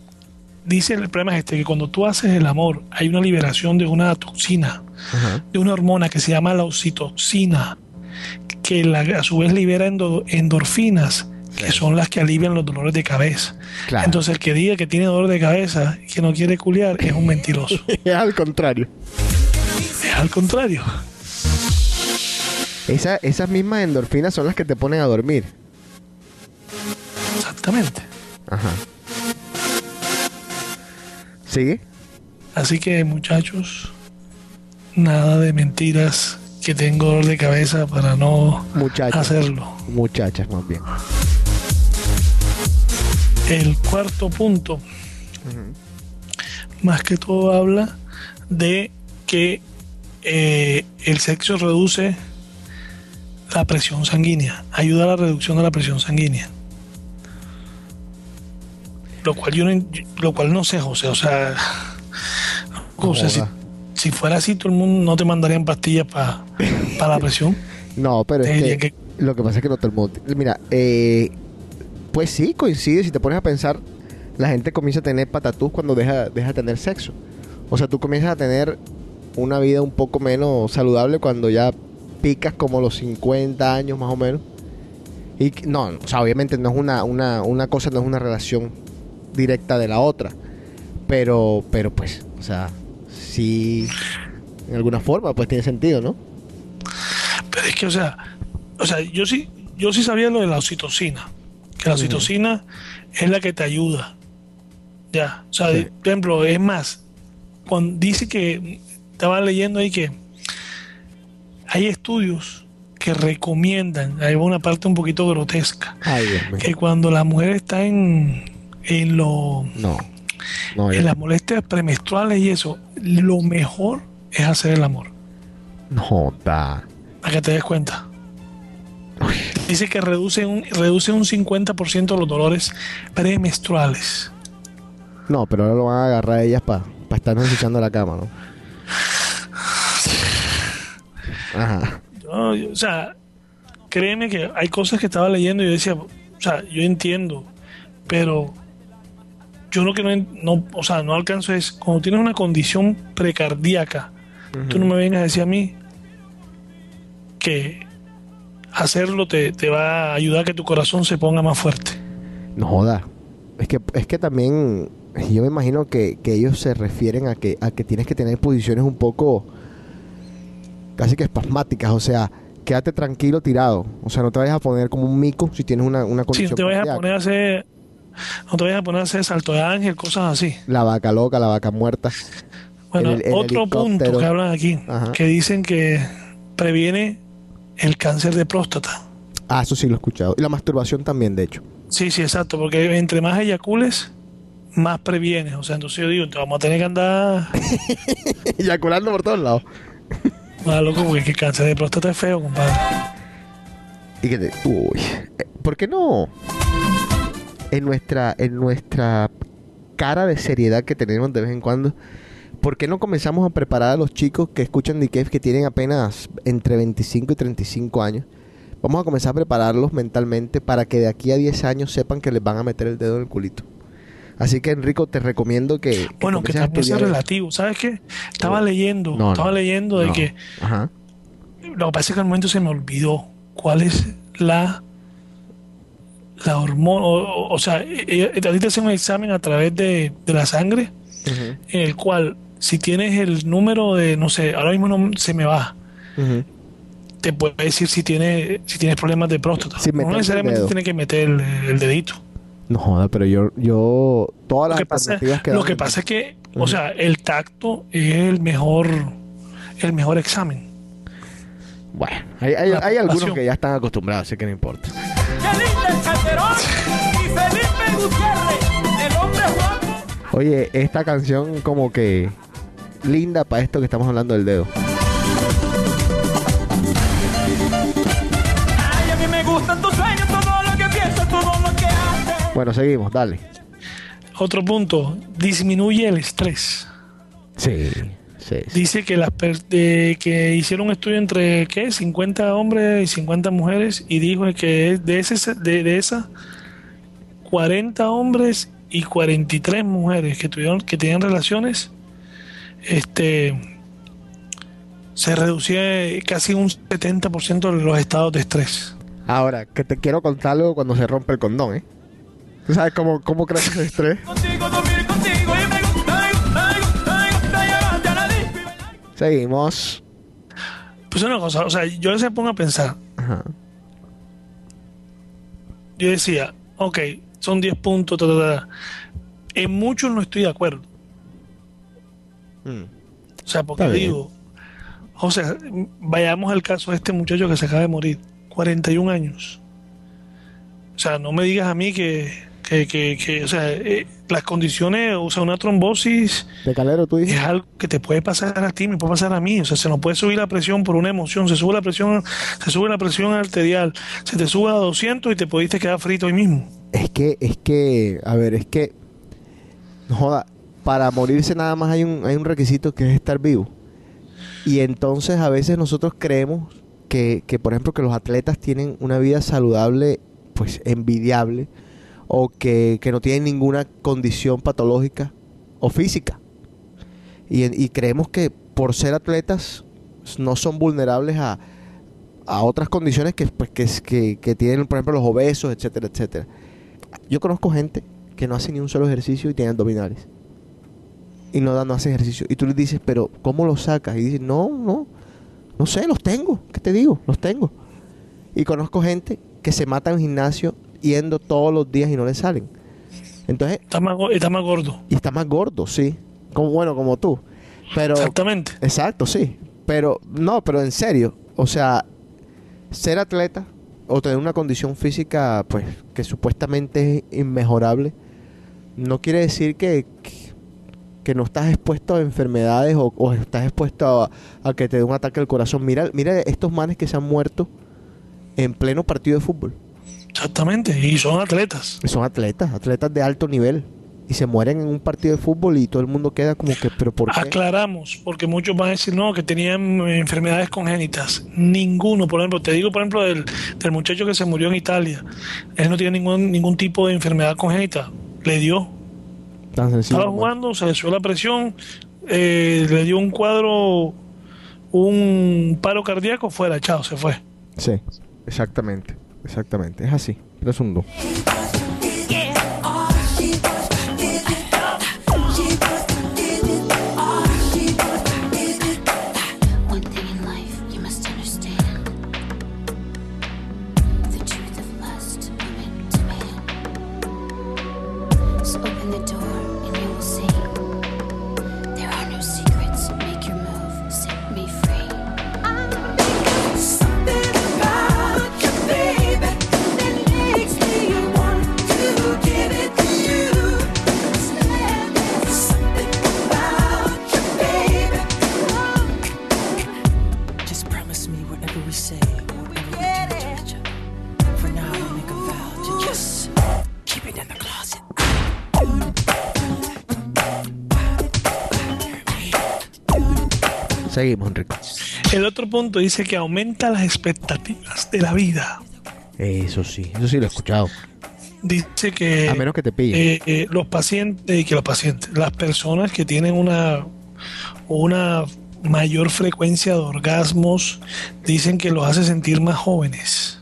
dice el problema es este, que cuando tú haces el amor hay una liberación de una toxina, Ajá. de una hormona que se llama la oxitocina, que la- a su vez libera endo- endorfinas que son las que alivian los dolores de cabeza. Claro. Entonces el que diga que tiene dolor de cabeza y que no quiere culiar es un mentiroso. Es al contrario. es al contrario. Esa- esas mismas endorfinas son las que te ponen a dormir. Exactamente. Ajá. ¿Sigue? Así que muchachos, nada de mentiras que tengo dolor de cabeza para no hacerlo. Muchachas, más bien. El cuarto punto, más que todo habla de que eh, el sexo reduce la presión sanguínea, ayuda a la reducción de la presión sanguínea. Lo cual yo no, lo cual no sé, José, o sea, José, si. Si fuera así, todo el mundo no te mandarían pastillas para la presión. No, pero Te es diría que, que- lo que pasa es que no todo el mundo... Mira, eh, pues sí, coincide. Si te pones a pensar, la gente comienza a tener patatús cuando deja, deja de tener sexo. O sea, tú comienzas a tener una vida un poco menos saludable cuando ya picas como los 50 años más o menos. Y no, o sea, obviamente no es una, una, una cosa, no es una relación directa de la otra. Pero, pero pues, o sea, sí, en alguna forma, pues tiene sentido, ¿no? Pero es que, o sea, o sea, yo sí, yo sí sabía lo de la oxitocina. Que la oxitocina es la que te ayuda. Ya. O sea, Sí. por ejemplo, es más, cuando dice que estaba leyendo ahí que hay estudios que recomiendan, hay una parte un poquito grotesca, Ay, que cuando la mujer está en, en lo No. No, en las molestias premenstruales y eso, lo mejor es hacer el amor. no da. Para que te des cuenta. Dice que reduce un, reduce un 50% los dolores premenstruales. No, pero ahora lo van a agarrar ellas para estarnos echando la cama, ¿no? Ajá. No, yo- o sea, créeme que hay cosas que estaba leyendo y yo decía, o sea, yo entiendo, pero yo lo que no, no o sea, no alcanzo es, cuando tienes una condición precardíaca, tú no me vengas a decir a mí que hacerlo te, te va a ayudar a que tu corazón se ponga más fuerte. No joda. Es que, es que también yo me imagino que, que ellos se refieren a que, a que tienes que tener posiciones un poco casi que espasmáticas. O sea, quédate tranquilo tirado. O sea, no te vayas a poner como un mico si tienes una, una Si condición no te vayas a poner a hacer, no te vayas a poner a hacer salto de ángel, cosas así. La vaca loca, la vaca muerta. Bueno, El- el otro punto que hablan aquí, Ajá. que dicen que previene el cáncer de próstata. Ah, eso sí lo he escuchado. Y la masturbación también, de hecho. Sí, sí, exacto, porque entre más eyacules, más previenes. O sea, entonces yo digo, te vamos a tener que andar Eyaculando por todos lados. más loco, porque es que el cáncer de próstata es feo, compadre. Y que te- uy, eh, ¿por qué no? En nuestra, en nuestra cara de seriedad que tenemos de vez en cuando, ¿por qué no comenzamos a preparar a los chicos que escuchan DKF que tienen apenas entre 25 y 35 años? Vamos a comenzar a prepararlos mentalmente para que de aquí a 10 años sepan que les van a meter el dedo en el culito. Así que Enrico, te recomiendo que... que Bueno, que también estudiar- relativo. ¿Sabes qué? Estaba leyendo, No, estaba no, leyendo de que Ajá. lo que pasa es que al momento se me olvidó cuál es la la hormona, o, sea, eh, eh, a ti te hacen un examen a través de, de la sangre, en el cual, si tienes el número de, no sé, ahora mismo no se me ujú. te puede decir si tienes, si tienes problemas de próstata. No necesariamente tienes que meter el, el dedito. No joda, pero yo, yo, todas Lo las que pasa, que lo que pasa es que, o sea, el tacto es el mejor, el mejor examen. Bueno, hay, hay, hay algunos que ya están acostumbrados, así que no importa. ¡Qué linda el Calderón! Y Felipe Gutiérrez, el hombre guapo. Oye, esta canción como que linda para esto que estamos hablando del dedo. Ay, a mí me gustan tus sueños, todo lo que piensas, todo lo que haces. Bueno, seguimos, dale. Otro punto, disminuye el estrés. Sí, sí. sí. Dice que las de- que hicieron un estudio entre ¿qué? 50 hombres y 50 mujeres y dijo que de ese de, de esas 40 hombres y 43 mujeres que tuvieron que tenían relaciones este se reducía casi un 70% de los estados de estrés. Ahora, que te quiero contar algo cuando se rompe el condón, ¿eh? ¿Tú sabes cómo, cómo crece el estrés? Seguimos. Pues una cosa, o sea, yo me pongo a pensar. Ajá. Yo decía, ok, son 10 puntos, ta, ta, ta. En muchos no estoy de acuerdo. Mm. O sea, porque digo, o sea, vayamos al caso de este muchacho que se acaba de morir, 41 años. O sea, no me digas a mí que, que, que, que, o sea, eh, las condiciones, o sea, una trombosis De calero, tú es dices. algo que te puede pasar a ti, me puede pasar a mí. O sea, se nos puede subir la presión por una emoción, se sube la presión, se sube la presión arterial, se te sube a 200 y te pudiste quedar frito hoy mismo. Es que, es que, a ver, es que, no joda, para morirse nada más hay un, hay un requisito que es estar vivo. Y entonces a veces nosotros creemos que, que, por ejemplo, que los atletas tienen una vida saludable, pues envidiable, o que, que no tienen ninguna condición patológica o física. Y, y creemos que por ser atletas no son vulnerables a, a otras condiciones que, pues, que, que, tienen, por ejemplo, los obesos, etcétera, etcétera. Yo conozco gente que no hace ni un solo ejercicio y tiene abdominales. Y no hace ejercicio. Y tú le dices, pero ¿cómo los sacas? Y dices, no, no, no sé, los tengo. ¿Qué te digo? Los tengo. Y conozco gente que se mata en el gimnasio yendo todos los días y no le salen. Entonces, Está más, está más gordo. y está más gordo, sí. Como, bueno, como tú. Pero, Exactamente. Exacto, sí. Pero, no, pero en serio. O sea, ser atleta o tener una condición física, pues, que supuestamente es inmejorable, no quiere decir que, que, que no estás expuesto a enfermedades o, o estás expuesto a, a que te dé un ataque al corazón. Mira, mira estos manes que se han muerto en pleno partido de fútbol. Exactamente. Y son atletas. Son atletas, atletas de alto nivel. Y se mueren en un partido de fútbol y todo el mundo queda como que, pero ¿por qué? Aclaramos, porque muchos van a decir no, que tenían eh, enfermedades congénitas. Ninguno, por ejemplo, te digo, por ejemplo, del, del muchacho que se murió en Italia. Él no tiene ningún, ningún tipo de enfermedad congénita. Le dio. Tan sencillo. Estaba jugando, se le subió la presión, eh, le dio un cuadro, un paro cardíaco, fuera, chao, se fue. Sí, exactamente, exactamente, es así, pero punto dice que aumenta las expectativas de la vida. Eso sí, eso sí lo he escuchado. Dice que A menos que te pillen. eh, eh, los pacientes, que los pacientes, las personas que tienen una, una mayor frecuencia de orgasmos, dicen que los hace sentir más jóvenes.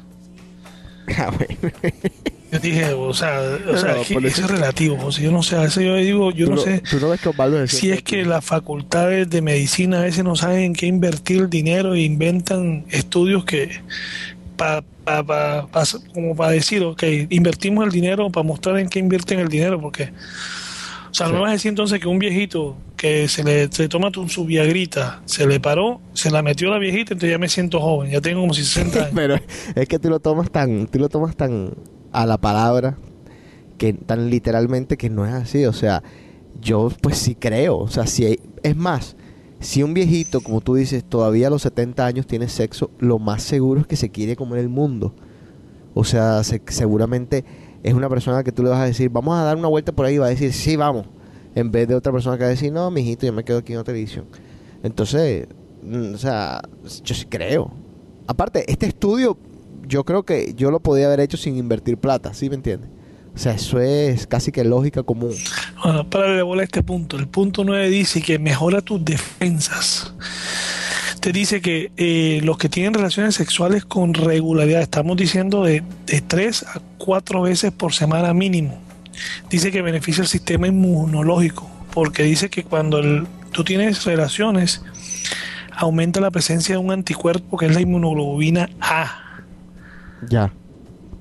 Ah, bueno. Yo dije, o sea, o sea, No, eso eso- es relativo. O sea, yo no sé, a veces yo digo, yo no no, sé no si es que las facultades de medicina a veces no saben en qué invertir el dinero e inventan estudios que pa, pa- pa- pa- como para decir, ok, invertimos el dinero para mostrar en qué invierten el dinero, porque, o sea, no me vas a decir entonces que un viejito que se le se toma tu, su viagrita, se le paró, se la metió la viejita, entonces ya me siento joven, ya tengo como si 60 años. Pero es que tú lo tomas tan, tú lo tomas tan a la palabra, que tan literalmente que no es así. O sea, yo pues sí creo. O sea, si hay- es más, si un viejito, como tú dices, todavía a los 70 años tiene sexo, lo más seguro es que se quiere comer el mundo. O sea, se- seguramente es una persona que tú le vas a decir, vamos a dar una vuelta por ahí, va a decir, sí, vamos. En vez de otra persona que va a decir, no, mijito, yo me quedo aquí en la televisión. Entonces, mm, o sea, yo sí creo. Aparte, este estudio, yo creo que yo lo podía haber hecho sin invertir plata, ¿sí me entiendes? O sea, eso es casi que lógica común. Bueno, para de bola este punto. El punto 9 dice que mejora tus defensas. Te dice que eh, los que tienen relaciones sexuales con regularidad, estamos diciendo de, de 3 a 4 veces por semana mínimo, dice que beneficia el sistema inmunológico, porque dice que cuando el- tú tienes relaciones, aumenta la presencia de un anticuerpo que es la inmunoglobulina A. Ya.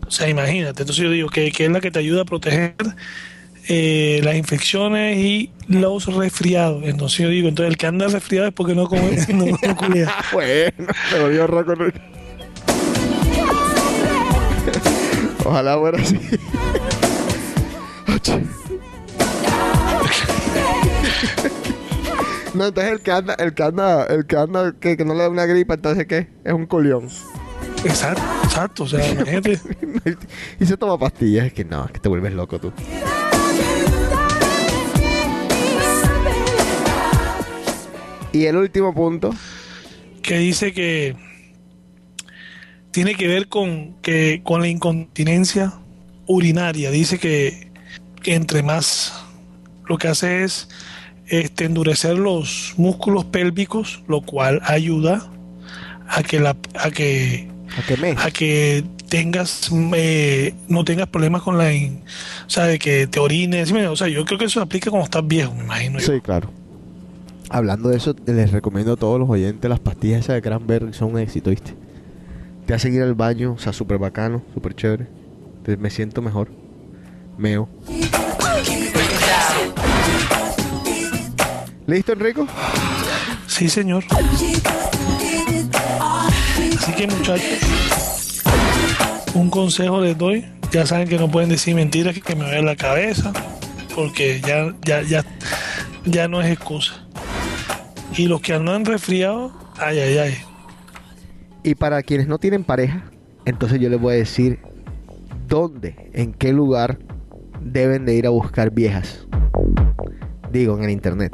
O sea, imagínate, entonces yo digo que, que es la que te ayuda a proteger eh, las infecciones y los resfriados. Entonces yo digo, entonces el que anda resfriado es porque no come, no, no culea. bueno, se volvió roco. Ojalá fuera así. No, entonces el que anda, el que anda, el que anda, que, que no le da una gripa, entonces ¿qué? Es un culión. Exacto, exacto, o sea, imagínate. y se toma pastillas, es que no, es que te vuelves loco tú. Y el último punto. que dice que tiene que ver con que con la incontinencia urinaria. Dice que, que entre más lo que hace es este, endurecer los músculos pélvicos, lo cual ayuda a que la a que a que, me. a que tengas eh, no tengas problemas con la in- o sea de que te orines o sea yo creo que eso aplica cuando estás viejo me imagino yo. Sí, claro. Hablando de eso, les recomiendo a todos los oyentes las pastillas esas de Cranberry, son un éxito, ¿viste? Te hace ir al baño, o sea, súper bacano, súper chévere. Me siento mejor. Meo. ¿Listo, Enrico? Sí, señor. Así que muchachos, un consejo les doy. Ya saben que no pueden decir mentiras que me duele la cabeza, porque ya, ya, ya, ya no es excusa. Y los que andan resfriados, ay, ay, ay. Y para quienes no tienen pareja, entonces yo les voy a decir dónde, en qué lugar deben de ir a buscar viejas. Digo, en el internet.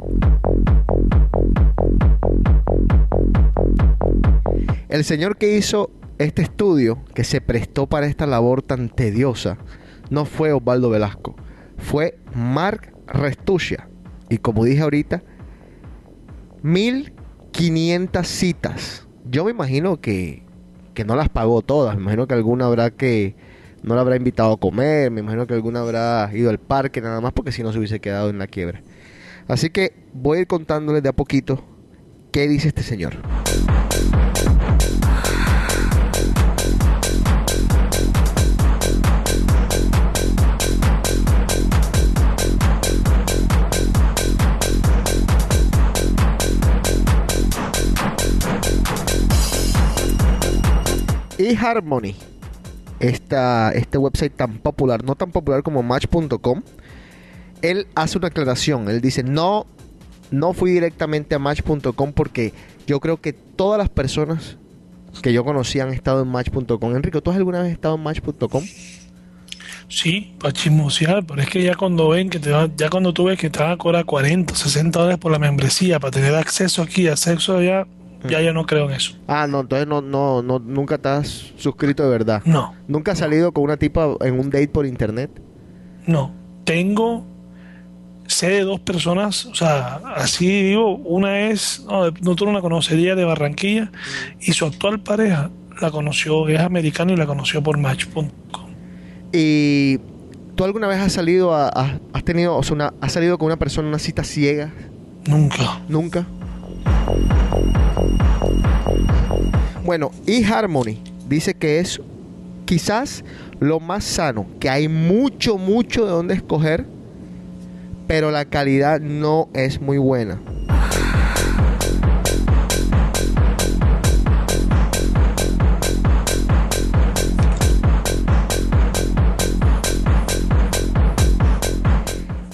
El señor que hizo este estudio, que se prestó para esta labor tan tediosa, no fue Osvaldo Velasco, fue Mark Restuccia. Y como dije ahorita, 1500 citas. Yo me imagino que, que no las pagó todas. Me imagino que alguna habrá que no la habrá invitado a comer. Me imagino que alguna habrá ido al parque nada más porque si no se hubiese quedado en la quiebra. Así que voy a ir contándoles de a poquito qué dice este señor. eHarmony, esta, este website tan popular, no tan popular como Match.com, él hace una aclaración. Él dice, no, no fui directamente a Match.com porque yo creo que todas las personas que yo conocí han estado en Match.com. Enrico, ¿tú has alguna vez estado en Match.com? Sí, para chismosear, pero es que ya cuando ven que te va- ya cuando tú ves que te van a cobrar 40, 60 dólares por la membresía para tener acceso aquí, acceso allá, ya yo no creo en eso. Ah, no, entonces no, no, no, nunca has suscrito de verdad. No. ¿Nunca has salido con una tipa en un date por internet? No, tengo, sé de dos personas, o sea, así digo, una es, no, no tú no la conocería de Barranquilla y su actual pareja la conoció, es americano y la conoció por Match.com. ¿Y tú alguna vez has salido a, a- has tenido, o sea, una, has salido con una persona en una cita ciega? Nunca. Nunca. Bueno, eHarmony dice que es quizás lo más sano, que hay mucho, mucho de dónde escoger, pero la calidad no es muy buena.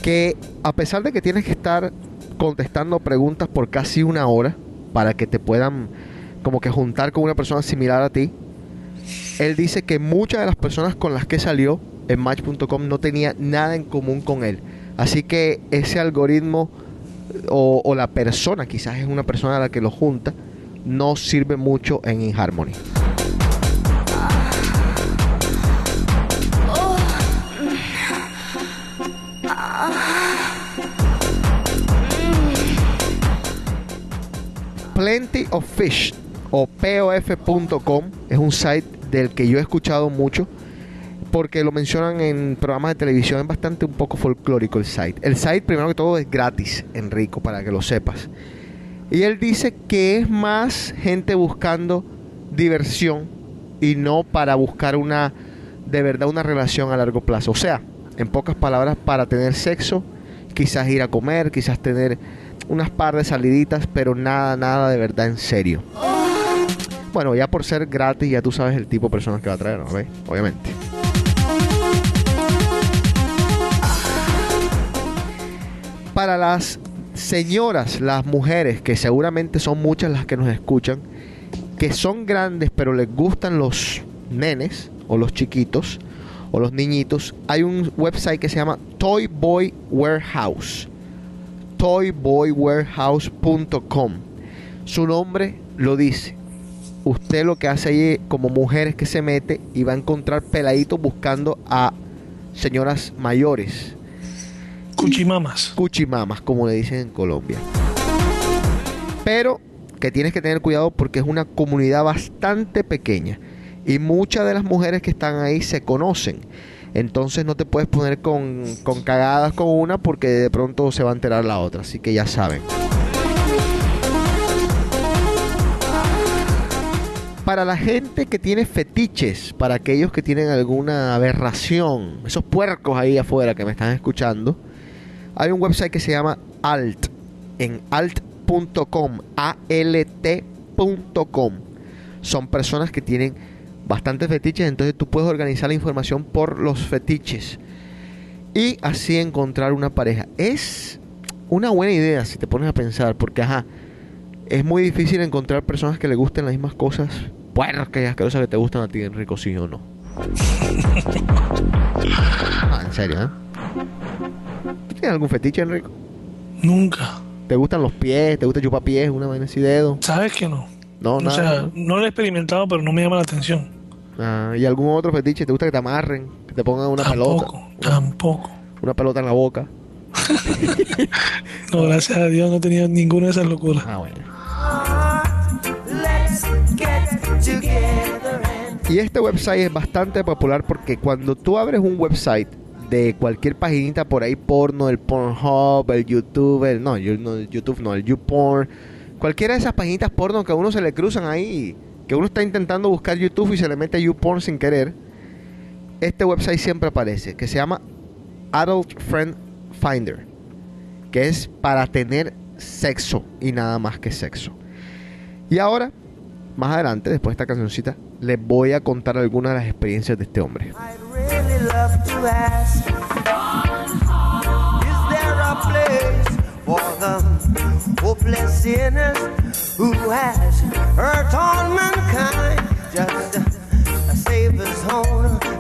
que a pesar de que tienes que estar contestando preguntas por casi una hora para que te puedan como que juntar con una persona similar a ti, él dice que muchas de las personas con las que salió en Match.com no tenía nada en común con él. Así que ese algoritmo o, la persona, quizás es una persona a la que lo junta, no sirve mucho en InHarmony. Plenty of Fish o pof.com es un site del que yo he escuchado mucho porque lo mencionan en programas de televisión, es bastante un poco folclórico el site. El site, primero que todo, es gratis, Enrico, para que lo sepas. Y él dice que es más gente buscando diversión y no para buscar una, de verdad, una relación a largo plazo. O sea, en pocas palabras, para tener sexo, quizás ir a comer, quizás tener unas par de saliditas, pero nada, nada de verdad en serio. Bueno, ya por ser gratis, ya tú sabes el tipo de personas que va a traer, ¿no? Obviamente. Para las señoras, las mujeres, que seguramente son muchas las que nos escuchan, que son grandes pero les gustan los nenes o los chiquitos o los niñitos, hay un website que se llama Toy Boy Warehouse. toyboywarehouse.com. Su nombre lo dice. Usted lo que hace ahí como mujer es que se mete y va a encontrar peladitos buscando a señoras mayores. Cuchimamas. Cuchimamas, como le dicen en Colombia. Pero que tienes que tener cuidado porque es una comunidad bastante pequeña. Y muchas de las mujeres que están ahí se conocen. Entonces no te puedes poner con, con cagadas con una porque de pronto se va a enterar la otra. Así que ya saben. Para la gente que tiene fetiches, para aquellos que tienen alguna aberración, esos puercos ahí afuera que me están escuchando, hay un website que se llama Alt, en alt.com, A-L-T.com. Son personas que tienen bastantes fetiches, entonces tú puedes organizar la información por los fetiches y así encontrar una pareja. Es una buena idea si te pones a pensar, porque ajá, es muy difícil encontrar personas que le gusten las mismas cosas puercas y asquerosas que te gustan a ti, Enrico, sí o no. Ah, en serio, ¿eh? ¿Tú ¿Tienes algún fetiche, Enrico? Nunca. ¿Te gustan los pies? ¿Te gusta chupar pies? Una vaina así dedo. ¿Sabes que no? No, o nada. sea, no lo he experimentado, pero no me llama la atención. Ah, ¿Y algún otro fetiche? ¿Te gusta que te amarren? Que te pongan una pelota. Tampoco. Una pelota en la boca. No, gracias a Dios no he tenido ninguna de esas locuras. Ah, bueno. Y este website es bastante popular porque cuando tú abres un website de cualquier paginita por ahí, porno, el Pornhub, el YouTube, el, no, el YouTube no, el YouPorn, cualquiera de esas paginitas porno que a uno se le cruzan ahí, que uno está intentando buscar YouTube y se le mete YouPorn sin querer, este website siempre aparece, que se llama Adult Friend Finder, que es para tener sexo y nada más que sexo. Y ahora, más adelante, después de esta cancioncita, les voy a contar algunas de las experiencias de este hombre.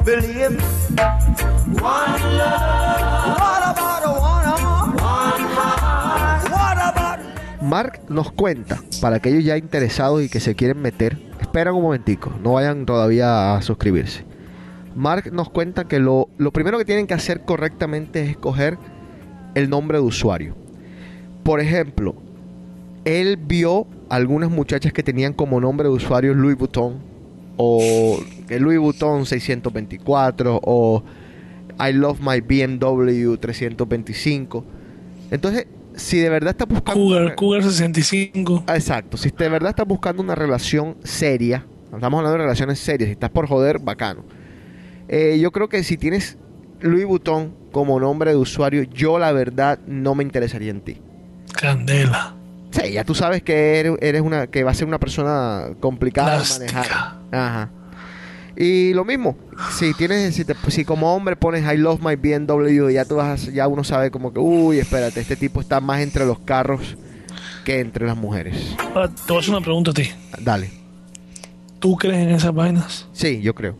really. One love. What about a one Mark nos cuenta, para aquellos ya interesados y que se quieren meter, esperan un momentico, no vayan todavía a suscribirse. Mark nos cuenta que lo, lo primero que tienen que hacer correctamente es escoger el nombre de usuario. Por ejemplo, él vio algunas muchachas que tenían como nombre de usuario Louis Vuitton o Louis Vuitton 624 o I love my BMW 325. Entonces, si de verdad estás buscando Cougar, Cougar 65. Exacto, si de verdad estás buscando una relación seria, estamos hablando de relaciones serias, si estás por joder, bacano. Eh, yo creo que si tienes Louis Vuitton como nombre de usuario, yo la verdad no me interesaría en ti. Candela. Sí, ya tú sabes que eres, eres una que va a ser una persona complicada de manejar. Ajá. Y lo mismo, si tienes si, te- si como hombre pones I love my BMW, ya tú vas ya uno sabe como que, uy, espérate, este tipo está más entre los carros que entre las mujeres. Ahora, te voy a hacer una pregunta a ti. Dale. ¿Tú crees en esas vainas? Sí, yo creo.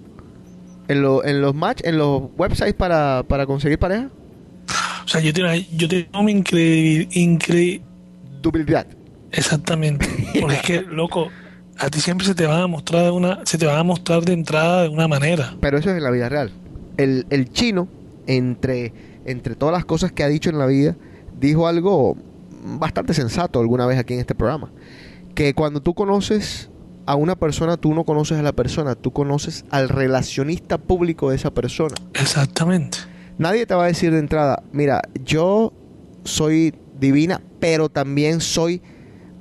En, lo- en los match, en los websites para, para conseguir pareja, O sea, yo tengo, yo tengo mi increíble... dubilidad. Exactamente. Porque es que, loco, a ti siempre se te van a mostrar de una, se te van a mostrar de entrada de una manera. Pero eso es en la vida real. El, el chino, entre, entre todas las cosas que ha dicho en la vida, dijo algo bastante sensato alguna vez aquí en este programa. que cuando tú conoces a una persona, tú no conoces a la persona, tú conoces al relacionista público de esa persona. Exactamente. Nadie te va a decir de entrada, mira, yo soy divina, pero también soy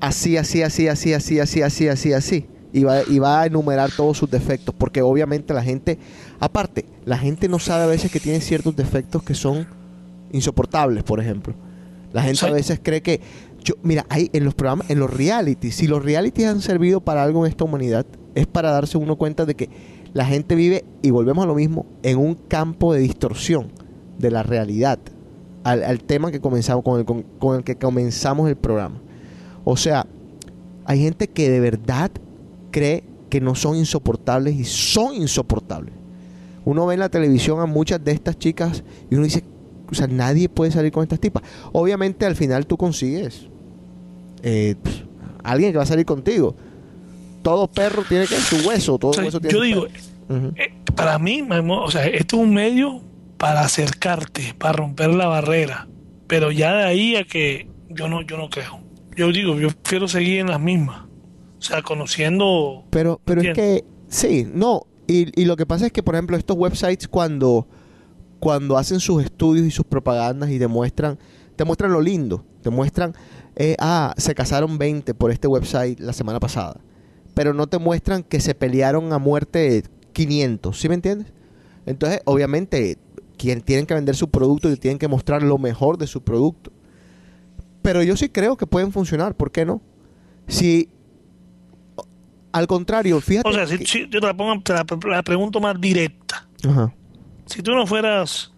así, así, así, así, así, así, así, así, así. Y va, y va a enumerar todos sus defectos, porque obviamente la gente, aparte, la gente no sabe a veces que tiene ciertos defectos que son insoportables, por ejemplo. La gente a veces cree que, yo, mira, hay en los programas, en los realities, si los realities han servido para algo en esta humanidad, es para darse uno cuenta de que la gente vive, y volvemos a lo mismo, en un campo de distorsión de la realidad, al, al tema que comenzamos, con el, con, con el que comenzamos el programa. O sea, hay gente que de verdad cree que no son insoportables y son insoportables. Uno ve en la televisión a muchas de estas chicas y uno dice, o sea, nadie puede salir con estas tipas. Obviamente al final tú consigues eh, alguien que va a salir contigo. Todo perro tiene que su hueso, todo O sea, hueso tiene yo digo, eh, para mí, o sea, esto es un medio para acercarte, para romper la barrera. Pero ya de ahí a que yo no, yo no creo. Yo digo, yo prefiero seguir en las mismas. O sea, conociendo. Pero, pero es que, sí, no. Y, y lo que pasa es que, por ejemplo, estos websites cuando, cuando hacen sus estudios y sus propagandas y demuestran, te muestran lo lindo, te muestran, eh, ah, se casaron 20 por este website la semana pasada, pero no te muestran que se pelearon a muerte 500, ¿sí me entiendes? Entonces, obviamente, quien tienen que vender su producto y tienen que mostrar lo mejor de su producto. Pero yo sí creo que pueden funcionar, ¿por qué no? Si al contrario, fíjate. O sea, si, que- si yo te la, pongo, te la, la pregunto más directa. Ajá. Si tú no fueras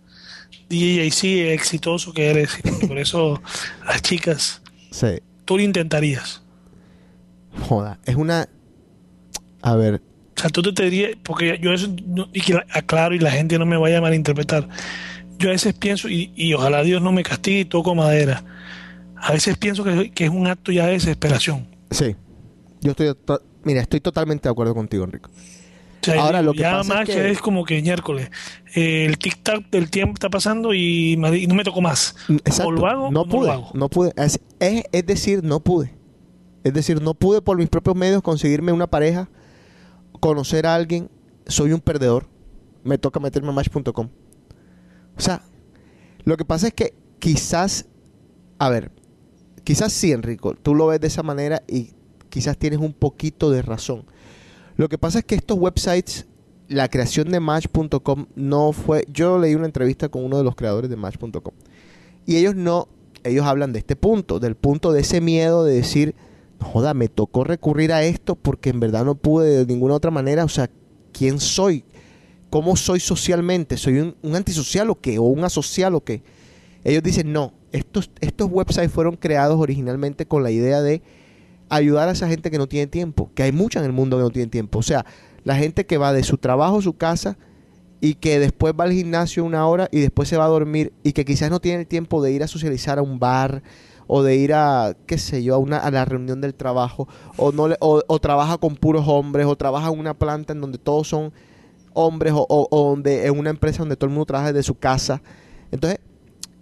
DJC exitoso que eres, y por eso las chicas, Sí. tú lo intentarías. Joda. Es una. A ver. O sea, tú te, te dirías, porque yo eso, no- y que la- aclaro y la gente no me vaya a malinterpretar. Yo a veces pienso, y, y ojalá Dios no me castigue y toco madera. A veces pienso que, que es un acto ya de desesperación. Sí. Yo estoy. to- Mira, estoy totalmente de acuerdo contigo, Enrico. O sea, Ahora, lo que ya pasa más es que... es como que miércoles. eh, el tic-tac del tiempo está pasando y, no me tocó más. Exacto. O lo hago no o no lo hago. No pude. Es, es, es decir, no pude. Es decir, no pude por mis propios medios conseguirme una pareja, conocer a alguien. Soy un perdedor. Me toca meterme a match.com. O sea, lo que pasa es que quizás. A ver. Quizás sí, Enrico. Tú lo ves de esa manera y quizás tienes un poquito de razón. Lo que pasa es que estos websites, la creación de Match.com no fue. Yo leí una entrevista con uno de los creadores de Match.com. Y ellos no. Ellos hablan de este punto, del punto de ese miedo de decir, joda, me tocó recurrir a esto porque en verdad no pude de ninguna otra manera. O sea, ¿quién soy? ¿Cómo soy socialmente? ¿Soy un, un antisocial o qué? ¿O un asocial o qué? Ellos dicen, no, estos, estos websites fueron creados originalmente con la idea de ayudar a esa gente que no tiene tiempo, que hay mucha en el mundo que no tiene tiempo. O sea, la gente que va de su trabajo a su casa y que después va al gimnasio una hora y después se va a dormir y que quizás no tiene el tiempo de ir a socializar a un bar o de ir a, qué sé yo, a, una, a la reunión del trabajo o, no le- o, o trabaja con puros hombres o trabaja en una planta en donde todos son hombres o, o- donde en una empresa donde todo el mundo trabaja desde su casa. Entonces,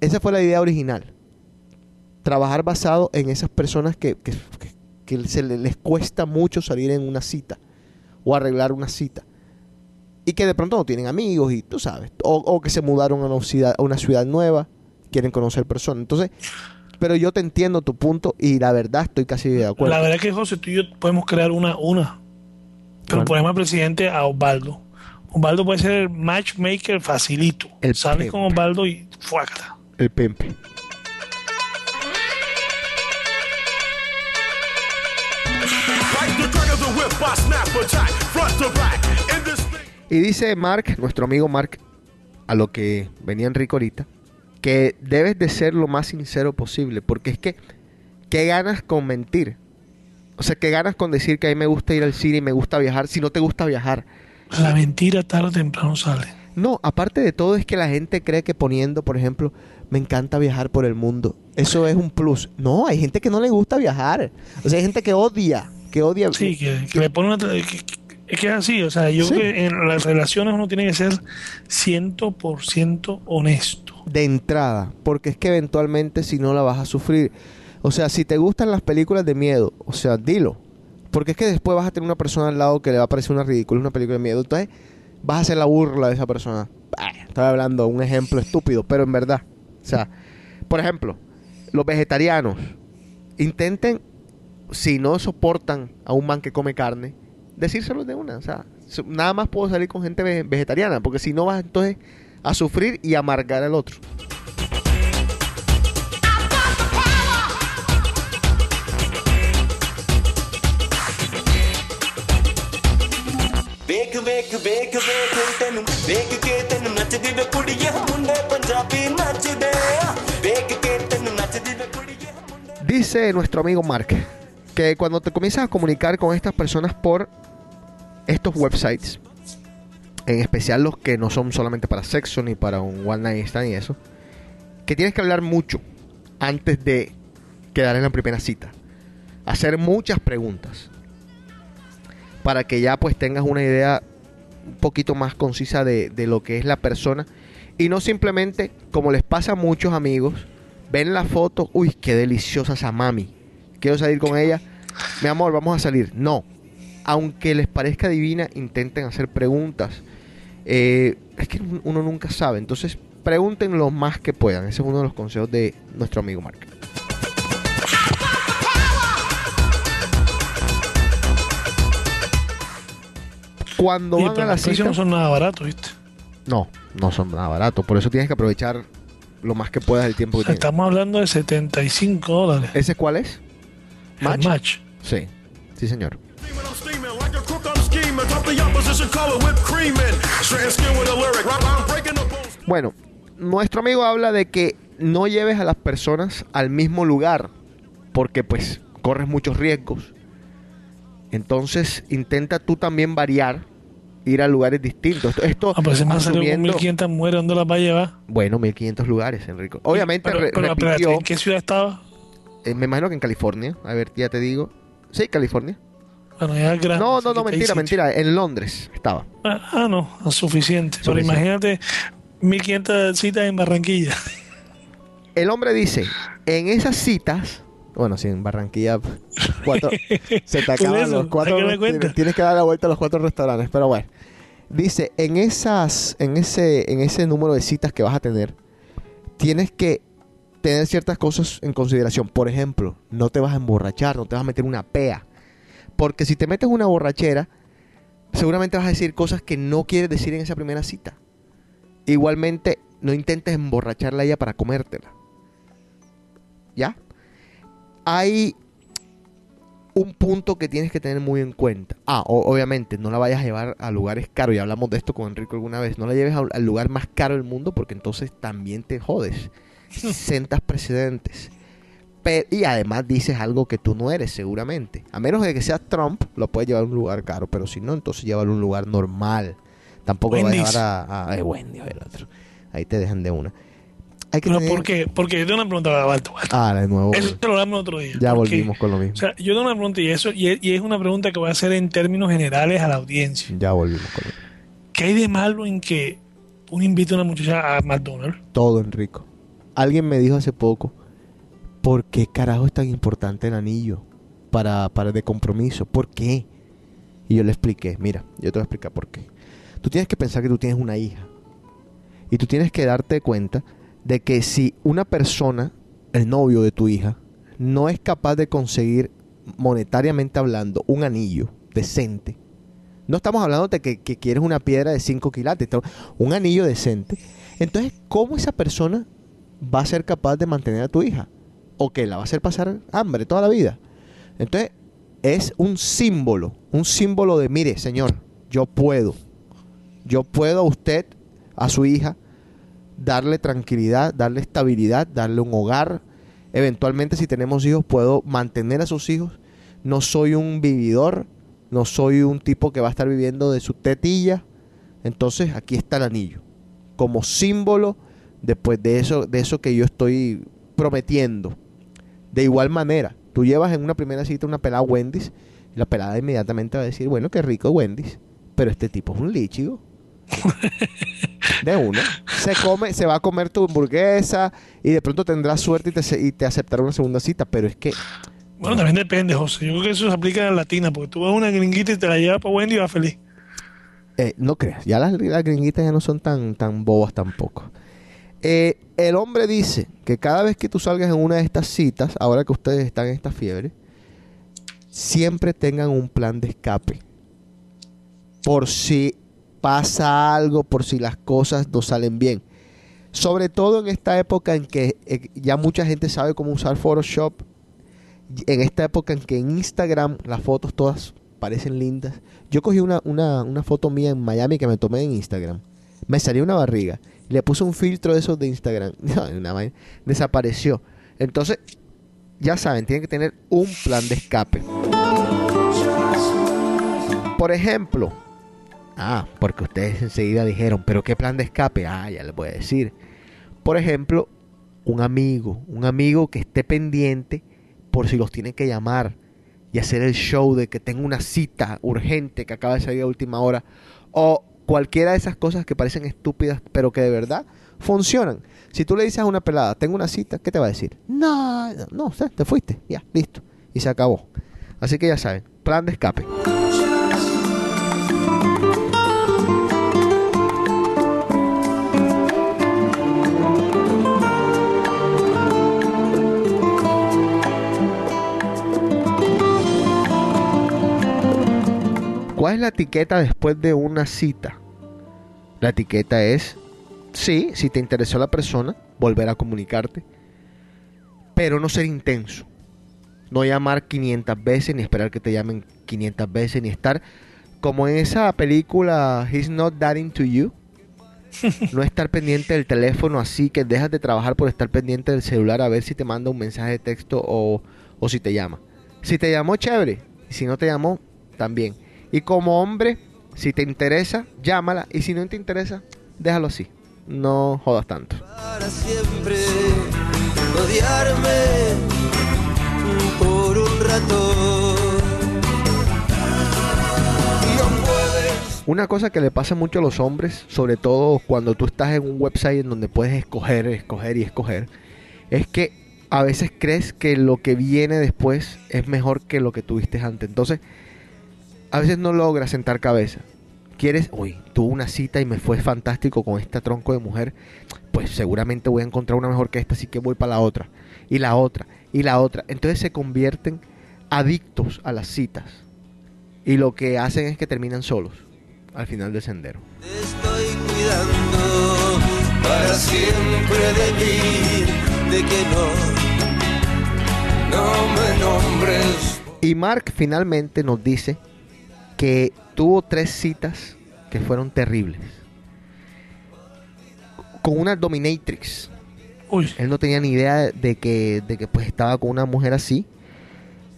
esa fue la idea original. Trabajar basado en esas personas que, que- que- se le- les cuesta mucho salir en una cita o arreglar una cita. Y que de pronto no tienen amigos y tú sabes. O, o que se mudaron a una, ciudad, a una ciudad nueva, quieren conocer personas. Entonces, pero yo te entiendo tu punto y la verdad estoy casi de acuerdo. La verdad es que José, tú y yo podemos crear una, una. Pero Bueno. ponemos al presidente a Osvaldo. Osvaldo puede ser el matchmaker facilito. El Sales con Osvaldo y fuácata. El thing. Y dice Mark, nuestro amigo Mark, a lo que venía Enrico ahorita, que debes de ser lo más sincero posible, porque es que, ¿qué ganas con mentir? O sea, ¿qué ganas con decir que a mí me gusta ir al cine y me gusta viajar si no te gusta viajar? La mentira tarde o temprano sale. No, aparte de todo es que la gente cree que poniendo, por ejemplo, me encanta viajar por el mundo, eso es un plus. No, hay gente que no le gusta viajar. O sea, hay gente que odia, que odia. Sí, que, que le pone una. es que es así. O sea, yo Sí. creo que en las relaciones uno tiene que ser 100% honesto. de entrada, porque es que eventualmente si no la vas a sufrir. O sea, si te gustan las películas de miedo, o sea, dilo. Porque es que después vas a tener una persona al lado que le va a parecer una ridícula, una película de miedo. Entonces vas a hacer la burla de esa persona. Bah, Estoy hablando de un ejemplo estúpido, pero en verdad. O sea, por ejemplo, los vegetarianos intenten, si no soportan a un man que come carne, decírselo de una. O sea, nada más puedo salir con gente ve- vegetariana, porque si no vas entonces a sufrir y amargar al otro. ਵੇਖ ਵੇਖ ਵੇਖ ਵੇਖ ਤੈਨੂੰ ਵੇਖ ਕੇ ਤੈਨੂੰ ਨੱਚਦੀ ਵੇ ਕੁੜੀਏ ਮੁੰਡੇ ਪੰਜਾਬੀ ਨੱਚਦੇ ਆ ਵੇਖ ਕੇ ਤੈਨੂੰ ਨੱਚਦੀ ਵੇ ਕੁੜੀਏ Dice nuestro amigo Mark que cuando te comienzas a comunicar con estas personas por estos websites, en especial los que no son solamente para sexo ni para un one night stand y eso, que tienes que hablar mucho antes de quedar en la primera cita. Hacer muchas preguntas para que ya pues tengas una idea un poquito más concisa de, de lo que es la persona. Y no simplemente como les pasa a muchos amigos ven la foto uy qué deliciosa esa mami. Quiero salir con ella. Mi amor vamos a salir. No. Aunque les parezca divina intenten hacer preguntas. Eh, es que uno nunca sabe. Entonces pregunten lo más que puedan. Ese es uno de los consejos de nuestro amigo Mark cuando Oye, van pero a la cita no son nada baratos, ¿viste? no, no son nada baratos. Por eso tienes que aprovechar lo más que puedas el tiempo que tienes. Estamos hablando de 75 dólares. ¿Ese cuál es? Match. Match. Sí, sí señor. Bueno, nuestro amigo habla de que no lleves a las personas al mismo lugar porque pues corres muchos riesgos. Entonces intenta tú también variar, ir a lugares distintos. Esto, esto Ah, pues asumiendo- 1500 mujeres, ¿dónde las va a llevar? bueno, 1500 lugares, Enrico. Obviamente Pero, re- pero, repitió, ¿en qué ciudad estaba? eh, me imagino que en California. A ver, ya te digo. Sí, California. Bueno, ya es grande. No, no, no, mentira, mentira. En Londres estaba. Ah, ah, no, es suficiente. Pero Suficiente. imagínate 1500 citas en Barranquilla. El hombre dice, en esas citas, bueno, si en Barranquilla cuatro, se te acaban eso, los cuatro, tienes que dar la vuelta a los cuatro restaurantes, pero bueno. Dice, en esas, en ese, en ese número de citas que vas a tener, tienes que tener ciertas cosas en consideración. Por ejemplo, no te vas a emborrachar, no te vas a meter una pea. Porque si te metes una borrachera, seguramente vas a decir cosas que no quieres decir en esa primera cita. Igualmente, no intentes emborracharla a ella para comértela. ¿Ya? Hay un punto que tienes que tener muy en cuenta. Ah, obviamente, no la vayas a llevar a lugares caros. Ya hablamos de esto con Enrico alguna vez. No la lleves a- al lugar más caro del mundo porque entonces también te jodes. Sentas precedentes. Y además dices algo que tú no eres, seguramente. A menos de que seas Trump, lo puedes llevar a un lugar caro. Pero si no, entonces llévalo a un lugar normal. Tampoco lo vas a llevar a, a, eh, Wendy's o el otro. Ahí te dejan de una. Hay que Pero tener- ¿por qué? Porque yo tengo una pregunta, Balto. Ah, de nuevo. Eso te lo hablamos otro día. Ya Porque, volvimos con lo mismo. O sea, yo tengo una pregunta y, eso, y, es, y es una pregunta que voy a hacer en términos generales a la audiencia. Ya volvimos con lo mismo. ¿Qué hay de malo en que uno invite a una muchacha a McDonald's? Todo, Enrico. Alguien me dijo hace poco, ¿por qué carajo es tan importante el anillo para, para de compromiso? ¿Por qué? Y yo le expliqué, mira, yo te voy a explicar por qué. Tú tienes que pensar que tú tienes una hija. Y tú tienes que darte cuenta de que si una persona, el novio de tu hija, no es capaz de conseguir monetariamente hablando un anillo decente, no estamos hablando de que, que quieres una piedra de 5 quilates, un anillo decente. Entonces, ¿cómo esa persona va a ser capaz de mantener a tu hija? ¿O que la va a hacer pasar hambre toda la vida? Entonces, es un símbolo, un símbolo de, mire, señor, yo puedo. Yo puedo a usted, a su hija, darle tranquilidad, darle estabilidad, darle un hogar. Eventualmente, si tenemos hijos, puedo mantener a sus hijos. No soy un vividor, no soy un tipo que va a estar viviendo de su tetilla. Entonces, aquí está el anillo. Como símbolo después de eso, de eso que yo estoy prometiendo. De igual manera, tú llevas en una primera cita una pelada Wendy's y la pelada inmediatamente va a decir, bueno, qué rico Wendy's, pero este tipo es un líchigo. De uno. Se come, se va a comer tu hamburguesa y de pronto tendrás suerte y te, y te aceptará una segunda cita, pero es que Bueno, también depende, José. Yo creo que eso se aplica en latina, porque tú vas a una gringuita y te la llevas para Wendy y vas feliz. Eh, no creas, ya las, las gringuitas ya no son tan, tan bobas tampoco. Eh, el hombre dice que cada vez que tú salgas en una de estas citas, ahora que ustedes están en esta fiebre, siempre tengan un plan de escape. Por si pasa algo, por si las cosas no salen bien. Sobre todo en esta época en que eh, ya mucha gente sabe cómo usar Photoshop. En esta época en que en Instagram las fotos todas parecen lindas. Yo cogí una, una, una foto mía en Miami que me tomé en Instagram. Me salió una barriga. Le puse un filtro de esos de Instagram. Desapareció. Entonces, ya saben, tienen que tener un plan de escape. Por ejemplo, ah, porque ustedes enseguida dijeron, pero ¿qué plan de escape? Ah, ya les voy a decir. Por ejemplo, un amigo, un amigo que esté pendiente por si los tienen que llamar y hacer el show de que tengo una cita urgente que acaba de salir a última hora o cualquiera de esas cosas que parecen estúpidas pero que de verdad funcionan. Si tú le dices a una pelada, tengo una cita, ¿qué te va a decir? No, no, no, te fuiste, ya, listo. Y se acabó. Así que ya saben, plan de escape. ¿Cuál es la etiqueta después de una cita? La etiqueta es, sí, si te interesó la persona, volver a comunicarte, pero no ser intenso. No llamar 500 veces, ni esperar que te llamen 500 veces, ni estar como en esa película He's Not That Into You. No estar pendiente del teléfono así que dejas de trabajar por estar pendiente del celular a ver si te manda un mensaje de texto o, o si te llama. Si te llamó, chévere. Y si no te llamó, también. Y como hombre, si te interesa, llámala. Y si no te interesa, déjalo así. No jodas tanto. Para siempre odiarme por un rato. Una cosa que le pasa mucho a los hombres, sobre todo cuando tú estás en un website en donde puedes escoger, escoger y escoger, es que a veces crees que lo que viene después es mejor que lo que tuviste antes. Entonces, a veces no logras sentar cabeza. Quieres, uy, tuve una cita y me fue fantástico con este tronco de mujer, pues seguramente voy a encontrar una mejor que esta, así que voy para la otra, y la otra, y la otra. Entonces se convierten adictos a las citas. Y lo que hacen es que terminan solos al final del sendero. Estoy cuidando para siempre de mí, de que no, no me nombres. Y Mark finalmente nos dice que tuvo tres citas que fueron terribles. Con una dominatrix. Él no tenía ni idea de que, de que pues estaba con una mujer así.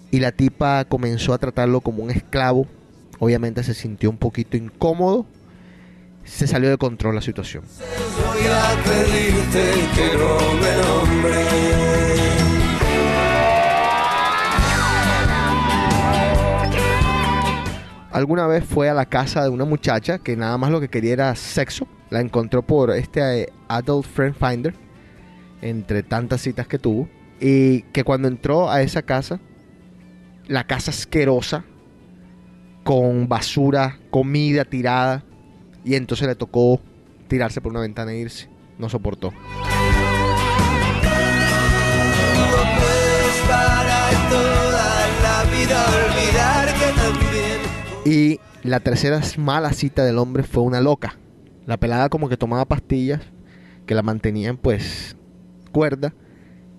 Y la tipa comenzó a tratarlo como un esclavo. Obviamente se sintió un poquito incómodo. Se salió de control la situación. Voy a pedirte que no me alguna vez fue a la casa de una muchacha que nada más lo que quería era sexo. La encontró por este eh, Adult Friend Finder, entre tantas citas que tuvo. Y que cuando entró a esa casa, la casa asquerosa, con basura, comida tirada, y entonces le tocó tirarse por una ventana e irse. No soportó. Para toda la vida olvidar. Y la tercera mala cita del hombre fue una loca. La pelada como que tomaba pastillas que la mantenían pues cuerda.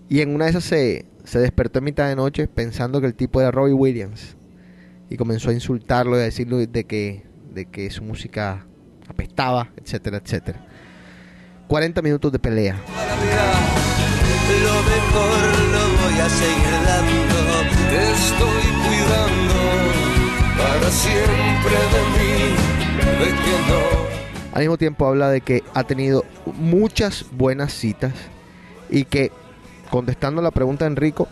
Y en una de esas se, se despertó en mitad de noche pensando que el tipo era Robbie Williams. Y comenzó a insultarlo y a decirle de que, de que su música apestaba, etcétera, etcétera. 40 minutos de pelea. Lo mejor lo voy a seguir dando. Estoy para siempre de mí. Al mismo tiempo habla de que ha tenido muchas buenas citas y que, contestando la pregunta de Enrico,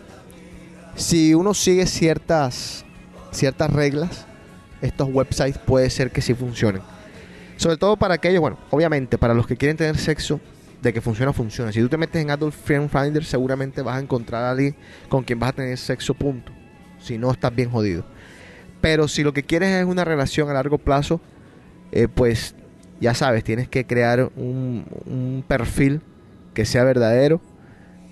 si uno sigue ciertas, ciertas reglas, estos websites puede ser que sí funcionen. Sobre todo para aquellos, bueno, obviamente para los que quieren tener sexo, de que funciona, funciona. Si tú te metes en Adult Friend Finder, seguramente vas a encontrar a alguien con quien vas a tener sexo, punto. Si no, estás bien jodido. Pero si lo que quieres es una relación a largo plazo, eh, pues ya sabes, tienes que crear un, perfil que sea verdadero,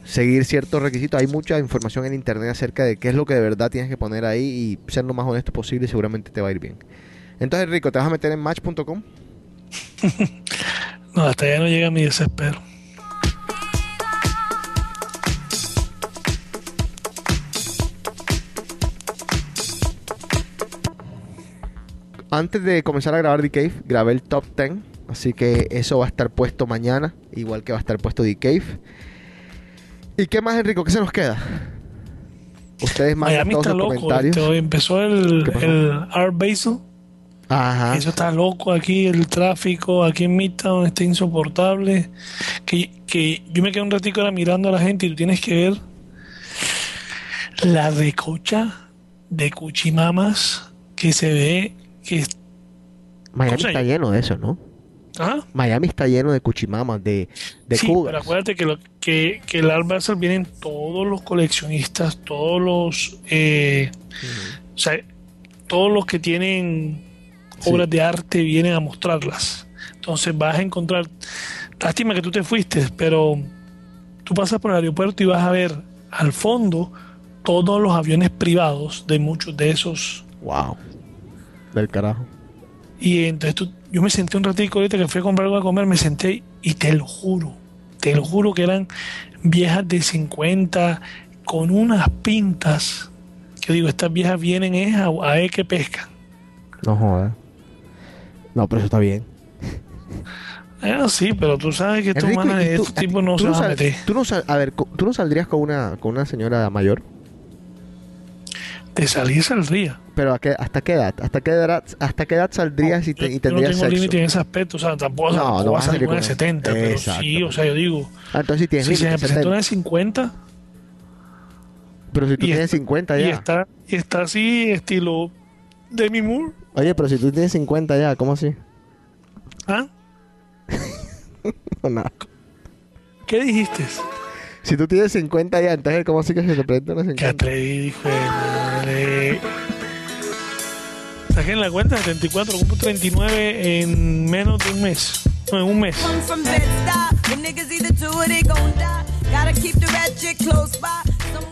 seguir ciertos requisitos. Hay mucha información en internet acerca de qué es lo que de verdad tienes que poner ahí y ser lo más honesto posible seguramente te va a ir bien. Entonces, Rico, ¿te vas a meter en match.com? No, hasta allá no llega mi desespero. Antes de comenzar a grabar The Cave, grabé el top 10. Así que eso va a estar puesto mañana, igual que va a estar puesto The Cave. ¿Y qué más, Enrico? ¿Qué se nos queda? Ustedes mandan Miami todos está sus loco. comentarios. este, hoy empezó el, el Art Basel. Ajá. Eso está loco aquí, el tráfico aquí en Midtown está insoportable. Que, que yo me quedé un ratico ahora mirando a la gente y tú tienes que ver la recocha de cuchimamas que se ve que Miami está lleno de eso, ¿no? ¿Ah? Miami está lleno de cuchimamas, de, de sí, pero acuérdate que, lo, que, que el Art Basel vienen todos los coleccionistas, todos los, eh, o sea, todos los que tienen obras de arte vienen a mostrarlas. Entonces vas a encontrar, lástima que tú te fuiste, pero tú pasas por el aeropuerto y vas a ver al fondo todos los aviones privados de muchos de esos. Wow. Del carajo. Y entonces tú, yo me senté un ratico ahorita que fui a comprar algo a comer, me senté y te lo juro, te lo juro que eran viejas de 50 con unas pintas. Que digo, estas viejas vienen es a, a ver que pescan. No jodas. No, pero eso está bien. Eh, sí, pero tú sabes que estos, Enrico, manes- ¿y tú- estos tipos no tú se van a meter. tú no sal- a ver, ¿tú no saldrías con una, con una señora mayor? De salir saldría. Pero ¿a qué- ¿hasta qué edad? ¿Hasta qué edad, hasta qué edad saldrías y, te- y Yo no tendrías tengo sexo? límite en ese aspecto, o sea, tampoco, No, tampoco no vas a salir con una de 70, pero sí, o sea, yo digo, Ah, entonces si tienes si se me presenta 70. una de 50 Pero si tú y tienes está- 50 y ya. está, y está así, estilo Demi Moore, Oye, pero si tú tienes 50 ya, ¿cómo así? ¿ah? No. ¿Qué dijiste? Si tú tienes 50 ya, entonces ¿cómo así que se te presenta una Que 50? atrevido, hijo de madre. Saquen la cuenta, 74, cumplo 39 en menos de un mes. No, en un mes.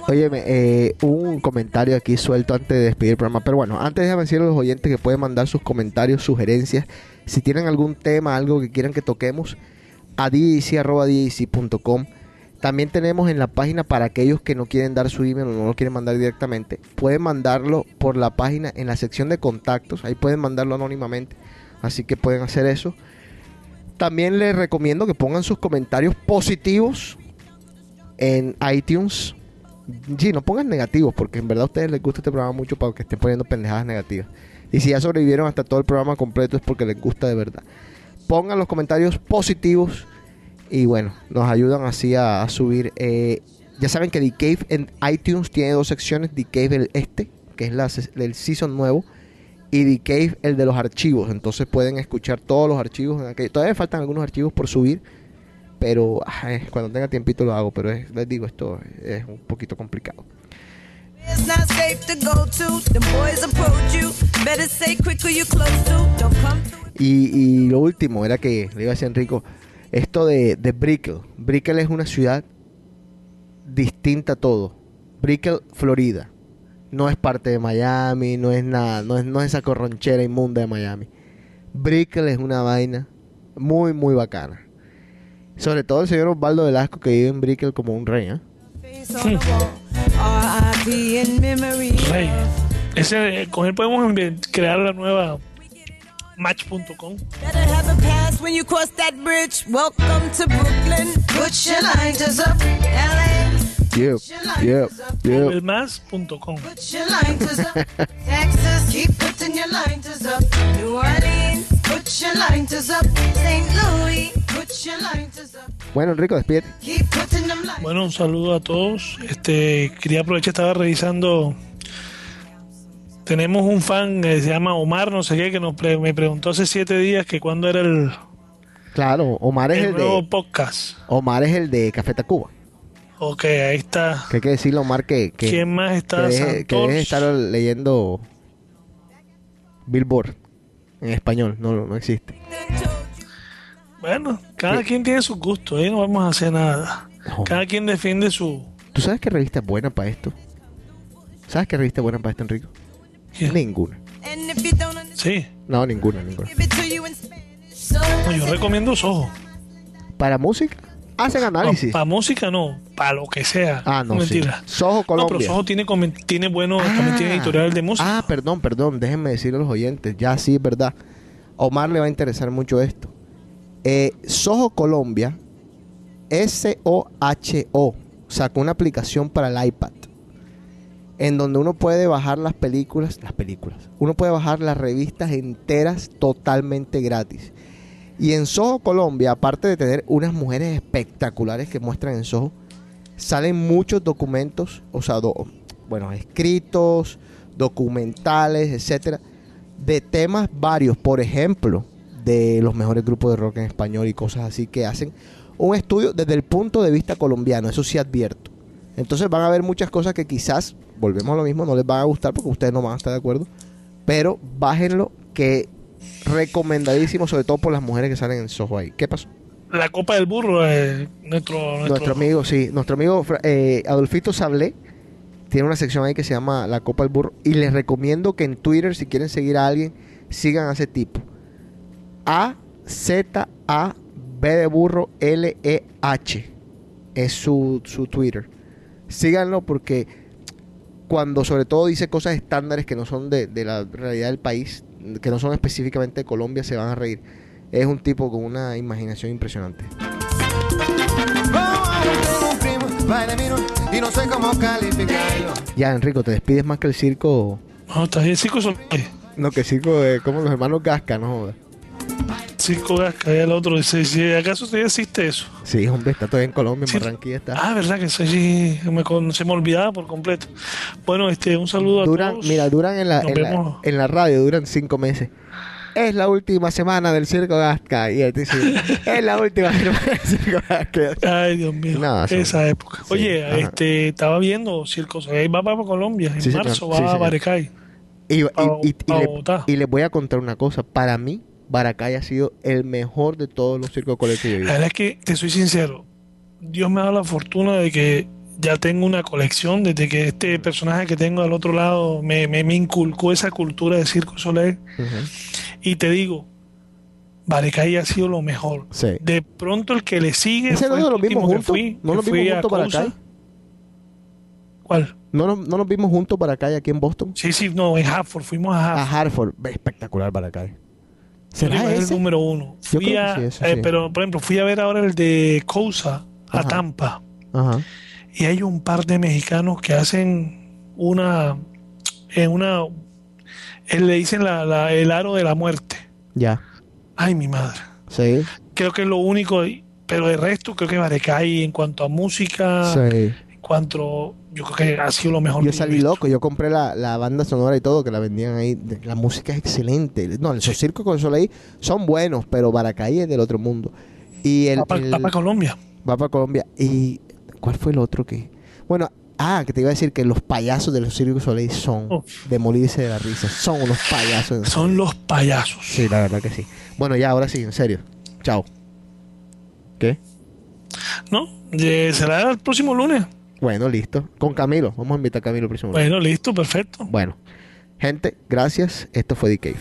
Óyeme, eh, un comentario aquí suelto antes de despedir el programa. Pero bueno, antes déjame decirle a los oyentes que pueden mandar sus comentarios, sugerencias. Si tienen algún tema, algo que quieran que toquemos, a djc.com. También tenemos en la página para aquellos que no quieren dar su email o no lo quieren mandar directamente. Pueden mandarlo por la página en la sección de contactos. Ahí pueden mandarlo anónimamente. Así que pueden hacer eso. También les recomiendo que pongan sus comentarios positivos en iTunes. Sí, no pongan negativos, porque en verdad a ustedes les gusta este programa mucho para que estén poniendo pendejadas negativas. Y si ya sobrevivieron hasta todo el programa completo es porque les gusta de verdad. Pongan los comentarios positivos y bueno, nos ayudan así a, a subir. eh, ya saben que The Cave en iTunes tiene dos secciones: The Cave el este, que es la, se- el season nuevo, y The Cave el de los archivos. Entonces pueden escuchar todos los archivos. En Todavía faltan algunos archivos por subir, pero cuando tenga tiempito lo hago. Pero es- les digo, esto es un poquito complicado. It's not safe to go to. Them boys approach you. Better say quick who you close to. Don't come through. Y, y lo último era que le iba a decir a Enrico, esto de, de Brickell. Brickell es una ciudad distinta a todo. Brickell, Florida. No es parte de Miami, no es nada, no es, no es esa corronchera inmunda de Miami. Brickell es una vaina muy, muy bacana. Sobre todo el señor Osvaldo Velasco que vive en Brickell como un rey, ¿eh? Rey. Ese, con él podemos crear la nueva match.com. Better have a pass when you cross that bridge. Welcome to Brooklyn. Put your lighters up. L.A. Yep, yep, yep. Elmas.com. Put your lighters up. Texas, keep putting your lighters up. New Orleans, put your lighters up. St. Louis, put your lighters up. Bueno, Enrico, despídete. Keep putting them lighters Bueno, un saludo a todos. Este, quería aprovechar, estaba revisando. Tenemos un fan que se llama Omar, no sé qué, que nos pre- me preguntó hace siete días que cuándo era el, Claro, Omar es el el nuevo de podcast. Omar es el de Café Tacuba. Ok, ahí está. Que hay que decirlo, Omar, que, que, ¿Quién más está? que deje, que deje estar leyendo Billboard en español. No, no existe. Bueno, cada quien tiene su gusto, ahí no vamos a hacer nada. Cada quien defiende su... ¿Tú sabes qué revista es buena para esto? ¿Sabes qué revista es buena para esto, Enrico? Ninguna. Sí, No, ninguna, ninguna. no, yo recomiendo Soho. ¿Para música? Hacen análisis. para música no, para lo que sea. Ah, no, mentira. sí. Soho No, pero Colombia. Soho tiene, tiene bueno, también tiene editorial de música. Ah, perdón, perdón. Déjenme decirle a los oyentes. Ya sí, es verdad. Omar le va a interesar mucho esto. Eh, Soho Colombia, S-O-H-O, sacó una aplicación para el iPad. En donde uno puede bajar las películas, las películas. Uno puede bajar las revistas enteras totalmente gratis. Y en Soho Colombia, aparte de tener unas mujeres espectaculares que muestran en Soho, salen muchos documentos, o sea, bueno, escritos, documentales, etcétera, de temas varios, por ejemplo, de los mejores grupos de rock en español y cosas así que hacen un estudio desde el punto de vista colombiano, eso sí advierto. Entonces van a ver muchas cosas que quizás, volvemos a lo mismo, no les van a gustar porque ustedes no van a estar de acuerdo, pero bájenlo que recomendadísimo, sobre todo por las mujeres que salen en Soho ahí. ¿Qué pasó? La Copa del Burro, eh, nuestro, nuestro, Nuestro amigo, sí, nuestro amigo eh, Adolfito Sablé tiene una sección ahí que se llama La Copa del Burro y les recomiendo que en Twitter, si quieren seguir a alguien, sigan a ese tipo. A Z A B de burro L E H es su, su Twitter. Síganlo porque cuando sobre todo dice cosas estándares que no son de, de la realidad del país, que no son específicamente de Colombia, se van a reír. Es un tipo con una imaginación impresionante. Ya, Enrico, te despides más que el circo. No, está bien, Circo Sol- No, que el circo de como los hermanos Gasca, no jodas. Circo Gasca, y el otro dice, acaso todavía existe eso. Sí, hombre, está todavía en Colombia, en Sí. Barranquilla está. Ah, verdad que sí, me, con- se me olvidaba por completo. Bueno, este, un saludo a todos. mira, duran en la, en, la, vemos. en la radio, duran cinco meses. Es la última semana del circo Gasca. Y él dice, es la última semana del circo Gasca. Ay, Dios mío, No, son- esa época. sí, Oye, ajá. este, estaba viendo Circo Soleil, va para Colombia, en Sí, marzo sí, va a. Barecay. Y, y- y- le- Bogotá. y les voy a contar una cosa. Para mí, Baracay ha sido el mejor de todos los circos colectivos. La verdad es que, te soy sincero, Dios me ha dado la fortuna de que ya tengo una colección, desde que este personaje que tengo al otro lado me, me, me inculcó esa cultura de Circo Soleil. Y te digo, Barecay ha sido lo mejor. Sí. De pronto el que le sigue ¿Ese no fue nos el lo vimos juntos? fui, ¿No nos vimos juntos acá? ¿Cuál? ¿No, nos- ¿No nos vimos juntos para acá aquí en Boston? Sí, sí, no, en Hartford, fuimos a Hartford. A Hartford. Espectacular Baracay. ¿Será es el ese? número uno. Yo Fui a- sí, ese eh, sí. Pero, por ejemplo, fui a ver ahora el de Cousa, a Ajá. Tampa. Ajá. Y hay un par de mexicanos que hacen una. En una. eh, le dicen la, la- el aro de la muerte. Ya. Ay, mi madre. Sí. Creo que es lo único. Pero de resto, creo que Barecay, en cuanto a música, Sí. Cuanto. Yo creo que ha sido lo mejor. Yo salí loco, yo compré la, la banda sonora y todo, que la vendían ahí. La música es excelente. No, esos circos con Soleil son buenos, pero Baracay es del otro mundo. Y el, Va pa- el- va pa' Colombia. Va para Colombia. ¿Y cuál fue el otro que...? Bueno, ah, que te iba a decir que los payasos de los circos Soleil son de morirse de la risa. Son unos payasos. Son los payasos. Sí, la verdad que sí. Bueno, ya, ahora sí, en serio. Chao. ¿Qué? ¿No? Eh, será el próximo lunes. Bueno, listo. Con Camilo. Vamos a invitar a Camilo el próximo. Bueno, listo, perfecto. Bueno, gente, gracias. Esto fue The Cave.